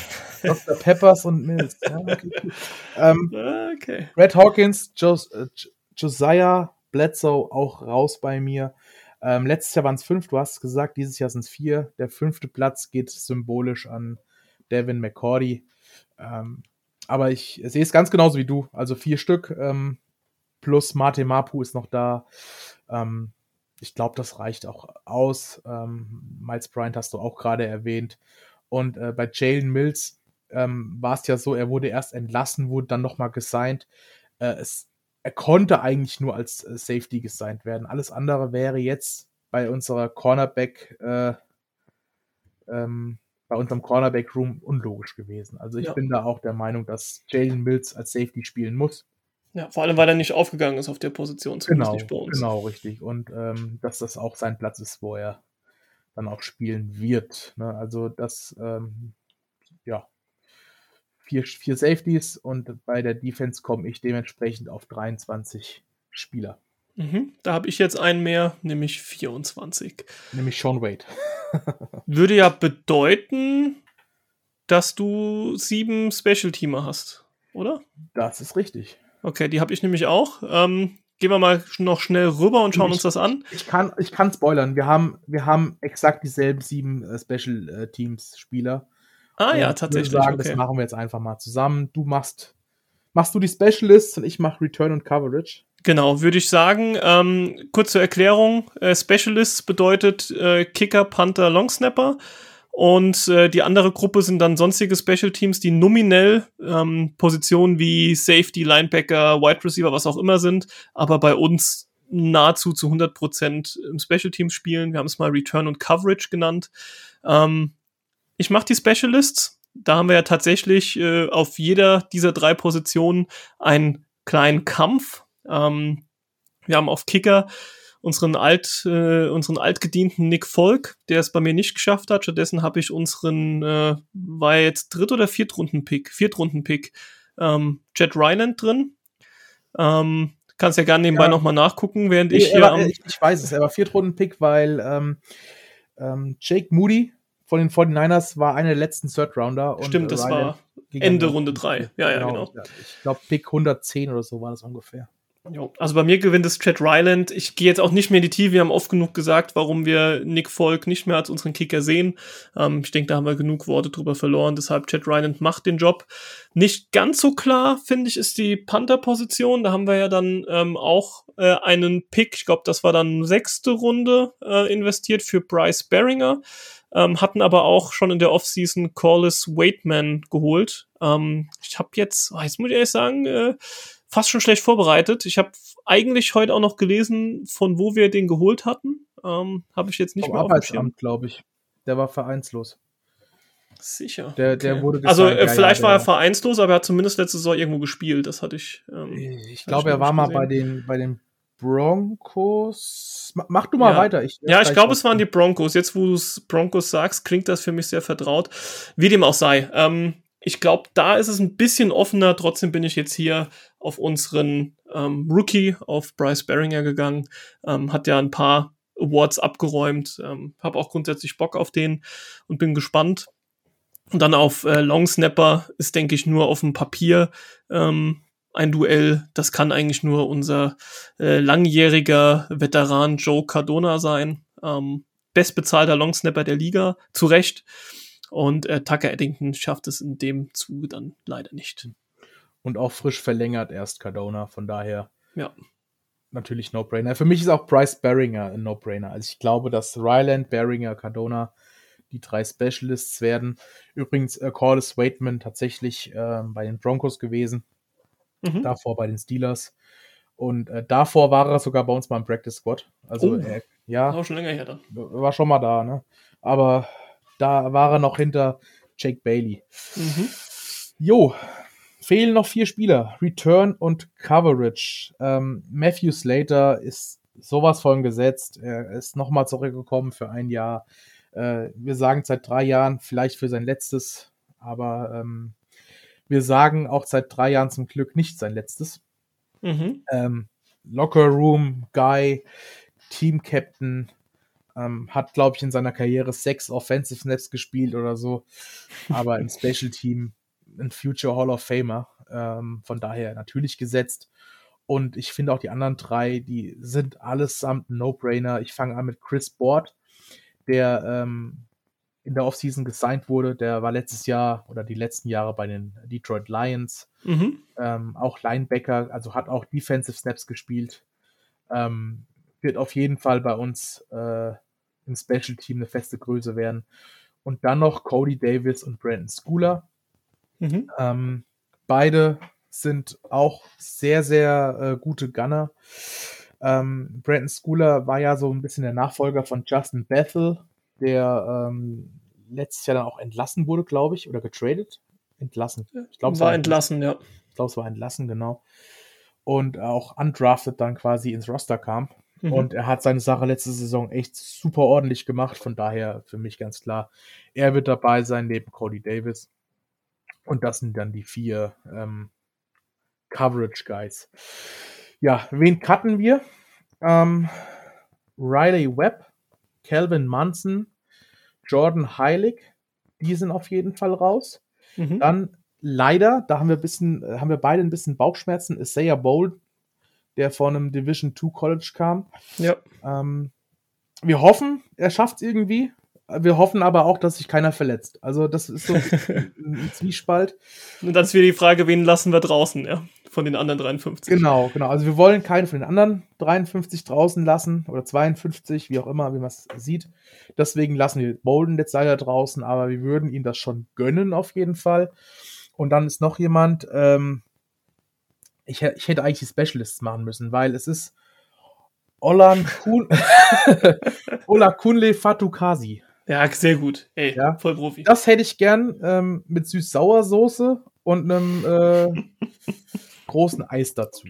Dr. Peppers und Mills. Ja, okay, ähm, okay. Red Hawkins, Jos äh, Josiah Bledsoe auch raus bei mir. Ähm, letztes Jahr waren es fünf, du hast es gesagt, dieses Jahr sind es vier. Der fünfte Platz geht symbolisch an Devin McCordy. Ähm, aber ich sehe es ganz genauso wie du. Also vier Stück ähm, plus Mate Mapu ist noch da. Ähm, ich glaube, das reicht auch aus. Ähm, Miles Bryant hast du auch gerade erwähnt. Und äh, bei Jalen Mills ähm, war es ja so, er wurde erst entlassen, wurde dann nochmal gesigned. Äh, es, er konnte eigentlich nur als äh, Safety gesigned werden. Alles andere wäre jetzt bei unserer Cornerback, äh, ähm, bei unserem Cornerback-Room unlogisch gewesen. Also ich ja. bin da auch der Meinung, dass Jalen Mills als Safety spielen muss. Ja, vor allem, weil er nicht aufgegangen ist auf der Position, genau. Genau, richtig. Und ähm, dass das auch sein Platz ist, wo er dann auch spielen wird. Ne? Also das, ähm, ja, vier, vier Safeties und bei der Defense komme ich dementsprechend auf 23 Spieler. Mhm, da habe ich jetzt einen mehr, nämlich 24. Nämlich Sean Wade. Würde ja bedeuten, dass du sieben Special-Teamer hast, oder? Das ist richtig. Okay, die habe ich nämlich auch. Ähm, gehen wir mal noch schnell rüber und schauen ich, uns das an. Ich kann, ich kann spoilern. Wir haben, wir haben exakt dieselben sieben äh, Special äh, Teams Spieler. Ah ja, tatsächlich. Ich würde sagen, okay. das machen wir jetzt einfach mal zusammen. Du machst, machst du die Specialists und ich mache Return und Coverage. Genau, würde ich sagen. Ähm, kurze Erklärung: äh, Specialists bedeutet äh, Kicker, Panther, Longsnapper Und äh, die andere Gruppe sind dann sonstige Special Teams, die nominell ähm, Positionen wie Safety, Linebacker, Wide Receiver, was auch immer sind, aber bei uns nahezu zu 100% im Special Teams spielen. Wir haben es mal Return und Coverage genannt. Ähm, ich mache die Specialists. Da haben wir ja tatsächlich äh, auf jeder dieser drei Positionen einen kleinen Kampf. Ähm, wir haben auf Kicker unseren alt, äh, unseren altgedienten Nick Volk, der es bei mir nicht geschafft hat. Stattdessen habe ich unseren, äh, war jetzt Dritt- oder Viertrunden-Pick, Viertrunden-Pick, ähm, Jet Ryland drin. Ähm, kannst ja gerne nebenbei ja. nochmal nachgucken, während nee, ich hier. War, ich, ich weiß es, er war Viertrunden-Pick, weil ähm, ähm, Jake Moody von den 49ers war einer der letzten Third-Rounder. Stimmt, das war Ende Runde 3. Ja, ja, genau. genau. Ich glaube, Pick 110 oder so war das ungefähr. Jo. Also bei mir gewinnt es Chad Ryland. Ich gehe jetzt auch nicht mehr in die Tiefe. Wir haben oft genug gesagt, warum wir Nick Folk nicht mehr als unseren Kicker sehen. Ähm, ich denke, da haben wir genug Worte drüber verloren. Deshalb Chad Ryland macht den Job. Nicht ganz so klar, finde ich, ist die Panther-Position. Da haben wir ja dann ähm, auch äh, einen Pick. Ich glaube, das war dann sechste Runde äh, investiert für Bryce Beringer. Ähm, hatten aber auch schon in der Offseason Corliss Waitman geholt. Ähm, ich habe jetzt, oh, jetzt muss ich ehrlich sagen, äh, fast schon schlecht vorbereitet. Ich habe eigentlich heute auch noch gelesen, von wo wir den geholt hatten. Ähm, habe ich jetzt nicht Vom mehr Arbeitsamt, glaube ich. Der war vereinslos. Sicher. Der, der wurde also äh, vielleicht ja, war er vereinslos, aber er hat zumindest letzte Saison irgendwo gespielt. Das hatte ich. Ähm, ich glaube, er war mal bei den, bei den Broncos. Mach du mal ja. weiter. Ich, ja, ich glaube, es waren die Broncos. Jetzt, wo du es Broncos sagst, klingt das für mich sehr vertraut. Wie dem auch sei. Ähm, ich glaube, da ist es ein bisschen offener. Trotzdem bin ich jetzt hier auf unseren ähm, Rookie, auf Bryce Beringer gegangen. Ähm, hat ja ein paar Awards abgeräumt. Ähm, Habe auch grundsätzlich Bock auf den und bin gespannt. Und dann auf äh, Long Snapper ist, denke ich, nur auf dem Papier ähm, ein Duell. Das kann eigentlich nur unser äh, langjähriger Veteran Joe Cardona sein. Ähm, bestbezahlter Longsnapper der Liga, zu Recht. Und äh, Tucker Eddington schafft es in dem Zuge dann leider nicht. Und auch frisch verlängert erst Cardona, von daher. Ja. Natürlich No-Brainer. Für mich ist auch Bryce Beringer ein No-Brainer. Also ich glaube, dass Ryland, Beringer, Cardona die drei Specialists werden. Übrigens, äh, Corliss Waitman tatsächlich äh, bei den Broncos gewesen. Mhm. Davor bei den Steelers. Und äh, davor war er sogar bei uns mal im Practice Squad. Also, oh, äh, ja. War schon länger her dann. War schon mal da, ne? Aber da war er noch hinter Jake Bailey. Mhm. Jo, fehlen noch vier Spieler. Return und Coverage. Ähm, Matthew Slater ist sowas von gesetzt. Er ist nochmal zurückgekommen für ein Jahr. Äh, wir sagen seit drei Jahren, vielleicht für sein letztes, aber ähm, wir sagen auch seit drei Jahren zum Glück nicht sein letztes. Mhm. Ähm, Locker Room Guy, Team Captain, ähm, hat, glaube ich, in seiner Karriere sechs Offensive Snaps gespielt oder so. Aber im Special Team ein Future Hall of Famer. Ähm, von daher natürlich gesetzt. Und ich finde auch die anderen drei, die sind allesamt No-Brainer. Ich fange an mit Chris Board, der ähm, in der Offseason gesigned wurde. Der war letztes Jahr oder die letzten Jahre bei den Detroit Lions. Mhm. Ähm, auch Linebacker, also hat auch Defensive Snaps gespielt. Ähm, wird auf jeden Fall bei uns äh, im Special Team eine feste Größe werden. Und dann noch Cody Davis und Brandon Schooler. Mhm. Ähm, beide sind auch sehr, sehr äh, gute Gunner. Ähm, Brandon Schooler war ja so ein bisschen der Nachfolger von Justin Bethel, der ähm, letztes Jahr dann auch entlassen wurde, glaube ich, oder getradet. Entlassen. Ich glaube, es war, war entlassen, ja. Ich glaube, es war entlassen, genau. Und auch undrafted dann quasi ins Roster kam. Mhm. Und er hat seine Sache letzte Saison echt super ordentlich gemacht. Von daher für mich ganz klar, er wird dabei sein neben Cody Davis. Und das sind dann die vier ähm, Coverage Guys. Ja, wen cutten wir? Ähm, Riley Webb, Calvin Munson, Jordan Heilig, die sind auf jeden Fall raus. Mhm. Dann leider, da haben wir bisschen, haben wir beide ein bisschen Bauchschmerzen, Isaiah Bowl der von einem Division 2 College kam. Ja. Ähm, wir hoffen, er schafft es irgendwie. Wir hoffen aber auch, dass sich keiner verletzt. Also, das ist so ein Zwiespalt. Und dann ist wieder die Frage, wen lassen wir draußen, ja. Von den anderen 53. Genau, genau. Also wir wollen keinen von den anderen 53 draußen lassen oder 52, wie auch immer, wie man es sieht. Deswegen lassen wir Bolden jetzt leider draußen, aber wir würden ihm das schon gönnen auf jeden Fall. Und dann ist noch jemand, ähm, ich, ich hätte eigentlich die Specialists machen müssen, weil es ist Olan Kun Ola Kunle Fatukasi. Ja, sehr gut. Ey, Ja. voll Profi. Das hätte ich gern ähm, mit Süß-Sauer-Soße und einem äh, großen Eis dazu.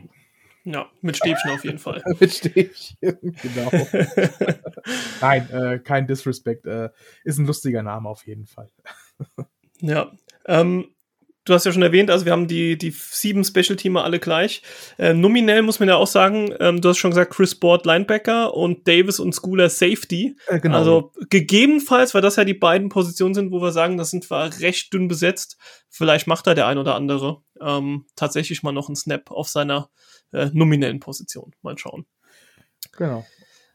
Ja, mit Stäbchen auf jeden Fall. Mit Stäbchen, genau. Nein, äh, kein Disrespect. Äh, ist ein lustiger Name auf jeden Fall. Ja. Ähm, du hast ja schon erwähnt, also wir haben die, die sieben Special-Teamer alle gleich. Äh, nominell muss man ja auch sagen, ähm, du hast schon gesagt, Chris Board Linebacker und Davis und Schooler Safety. Äh, genau. Also gegebenenfalls, weil das ja die beiden Positionen sind, wo wir sagen, das sind wir recht dünn besetzt. Vielleicht macht da der ein oder andere ähm, tatsächlich mal noch einen Snap auf seiner äh, nominellen Position. Mal schauen. genau.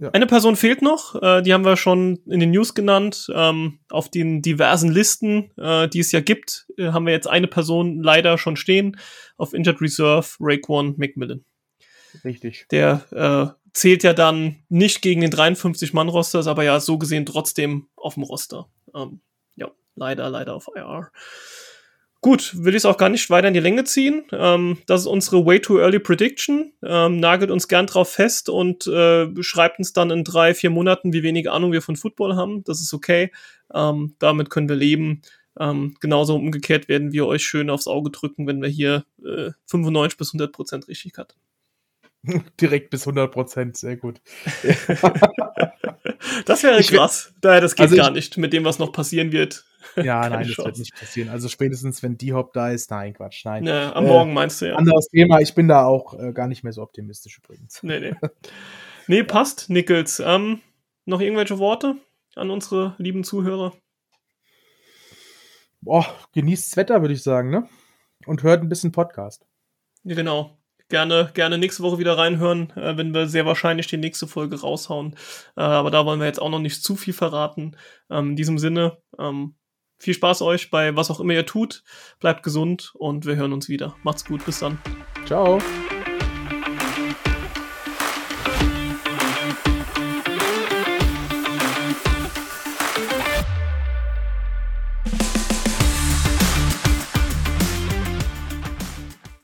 Eine Person fehlt noch, äh, die haben wir schon in den News genannt. Ähm, auf den diversen Listen, äh, die es ja gibt, äh, haben wir jetzt eine Person leider schon stehen. Auf Injured Reserve, Raekwon McMillan. Richtig. Der äh, zählt ja dann nicht gegen den 53-Mann-Roster, ist aber ja so gesehen trotzdem auf dem Roster. Ähm, ja, leider, leider auf IR. Gut, will ich es auch gar nicht weiter in die Länge ziehen. Ähm, das ist unsere Way Too Early Prediction. Ähm, nagelt uns gern drauf fest und äh, schreibt uns dann in drei, vier Monaten, wie wenig Ahnung wir von Football haben. Das ist okay. Ähm, damit können wir leben. Ähm, genauso umgekehrt werden wir euch schön aufs Auge drücken, wenn wir hier äh, 95 bis 100 Prozent richtig hatten. Direkt bis 100 Prozent, sehr gut. Das wäre Ich krass. Daher, das geht Also gar nicht mit dem, was noch passieren wird. Ja, Keine nein, das Chance. wird nicht passieren. Also spätestens, wenn D-Hop da ist, nein, Quatsch, nein. Ne, am Äh, Morgen meinst du ja. Anderes Thema, ich bin da auch äh, gar nicht mehr so optimistisch übrigens. Nee, nee. Nee, passt, Nichols. Ähm, noch irgendwelche Worte an unsere lieben Zuhörer? Boah, genießt's Wetter, würde ich sagen, ne? Und hört ein bisschen Podcast. Ja, genau. Gerne, gerne nächste Woche wieder reinhören, äh, wenn wir sehr wahrscheinlich die nächste Folge raushauen. Äh, aber da wollen wir jetzt auch noch nicht zu viel verraten. Ähm, in diesem Sinne, ähm, viel Spaß euch bei was auch immer ihr tut. Bleibt gesund und wir hören uns wieder. Macht's gut, bis dann. Ciao.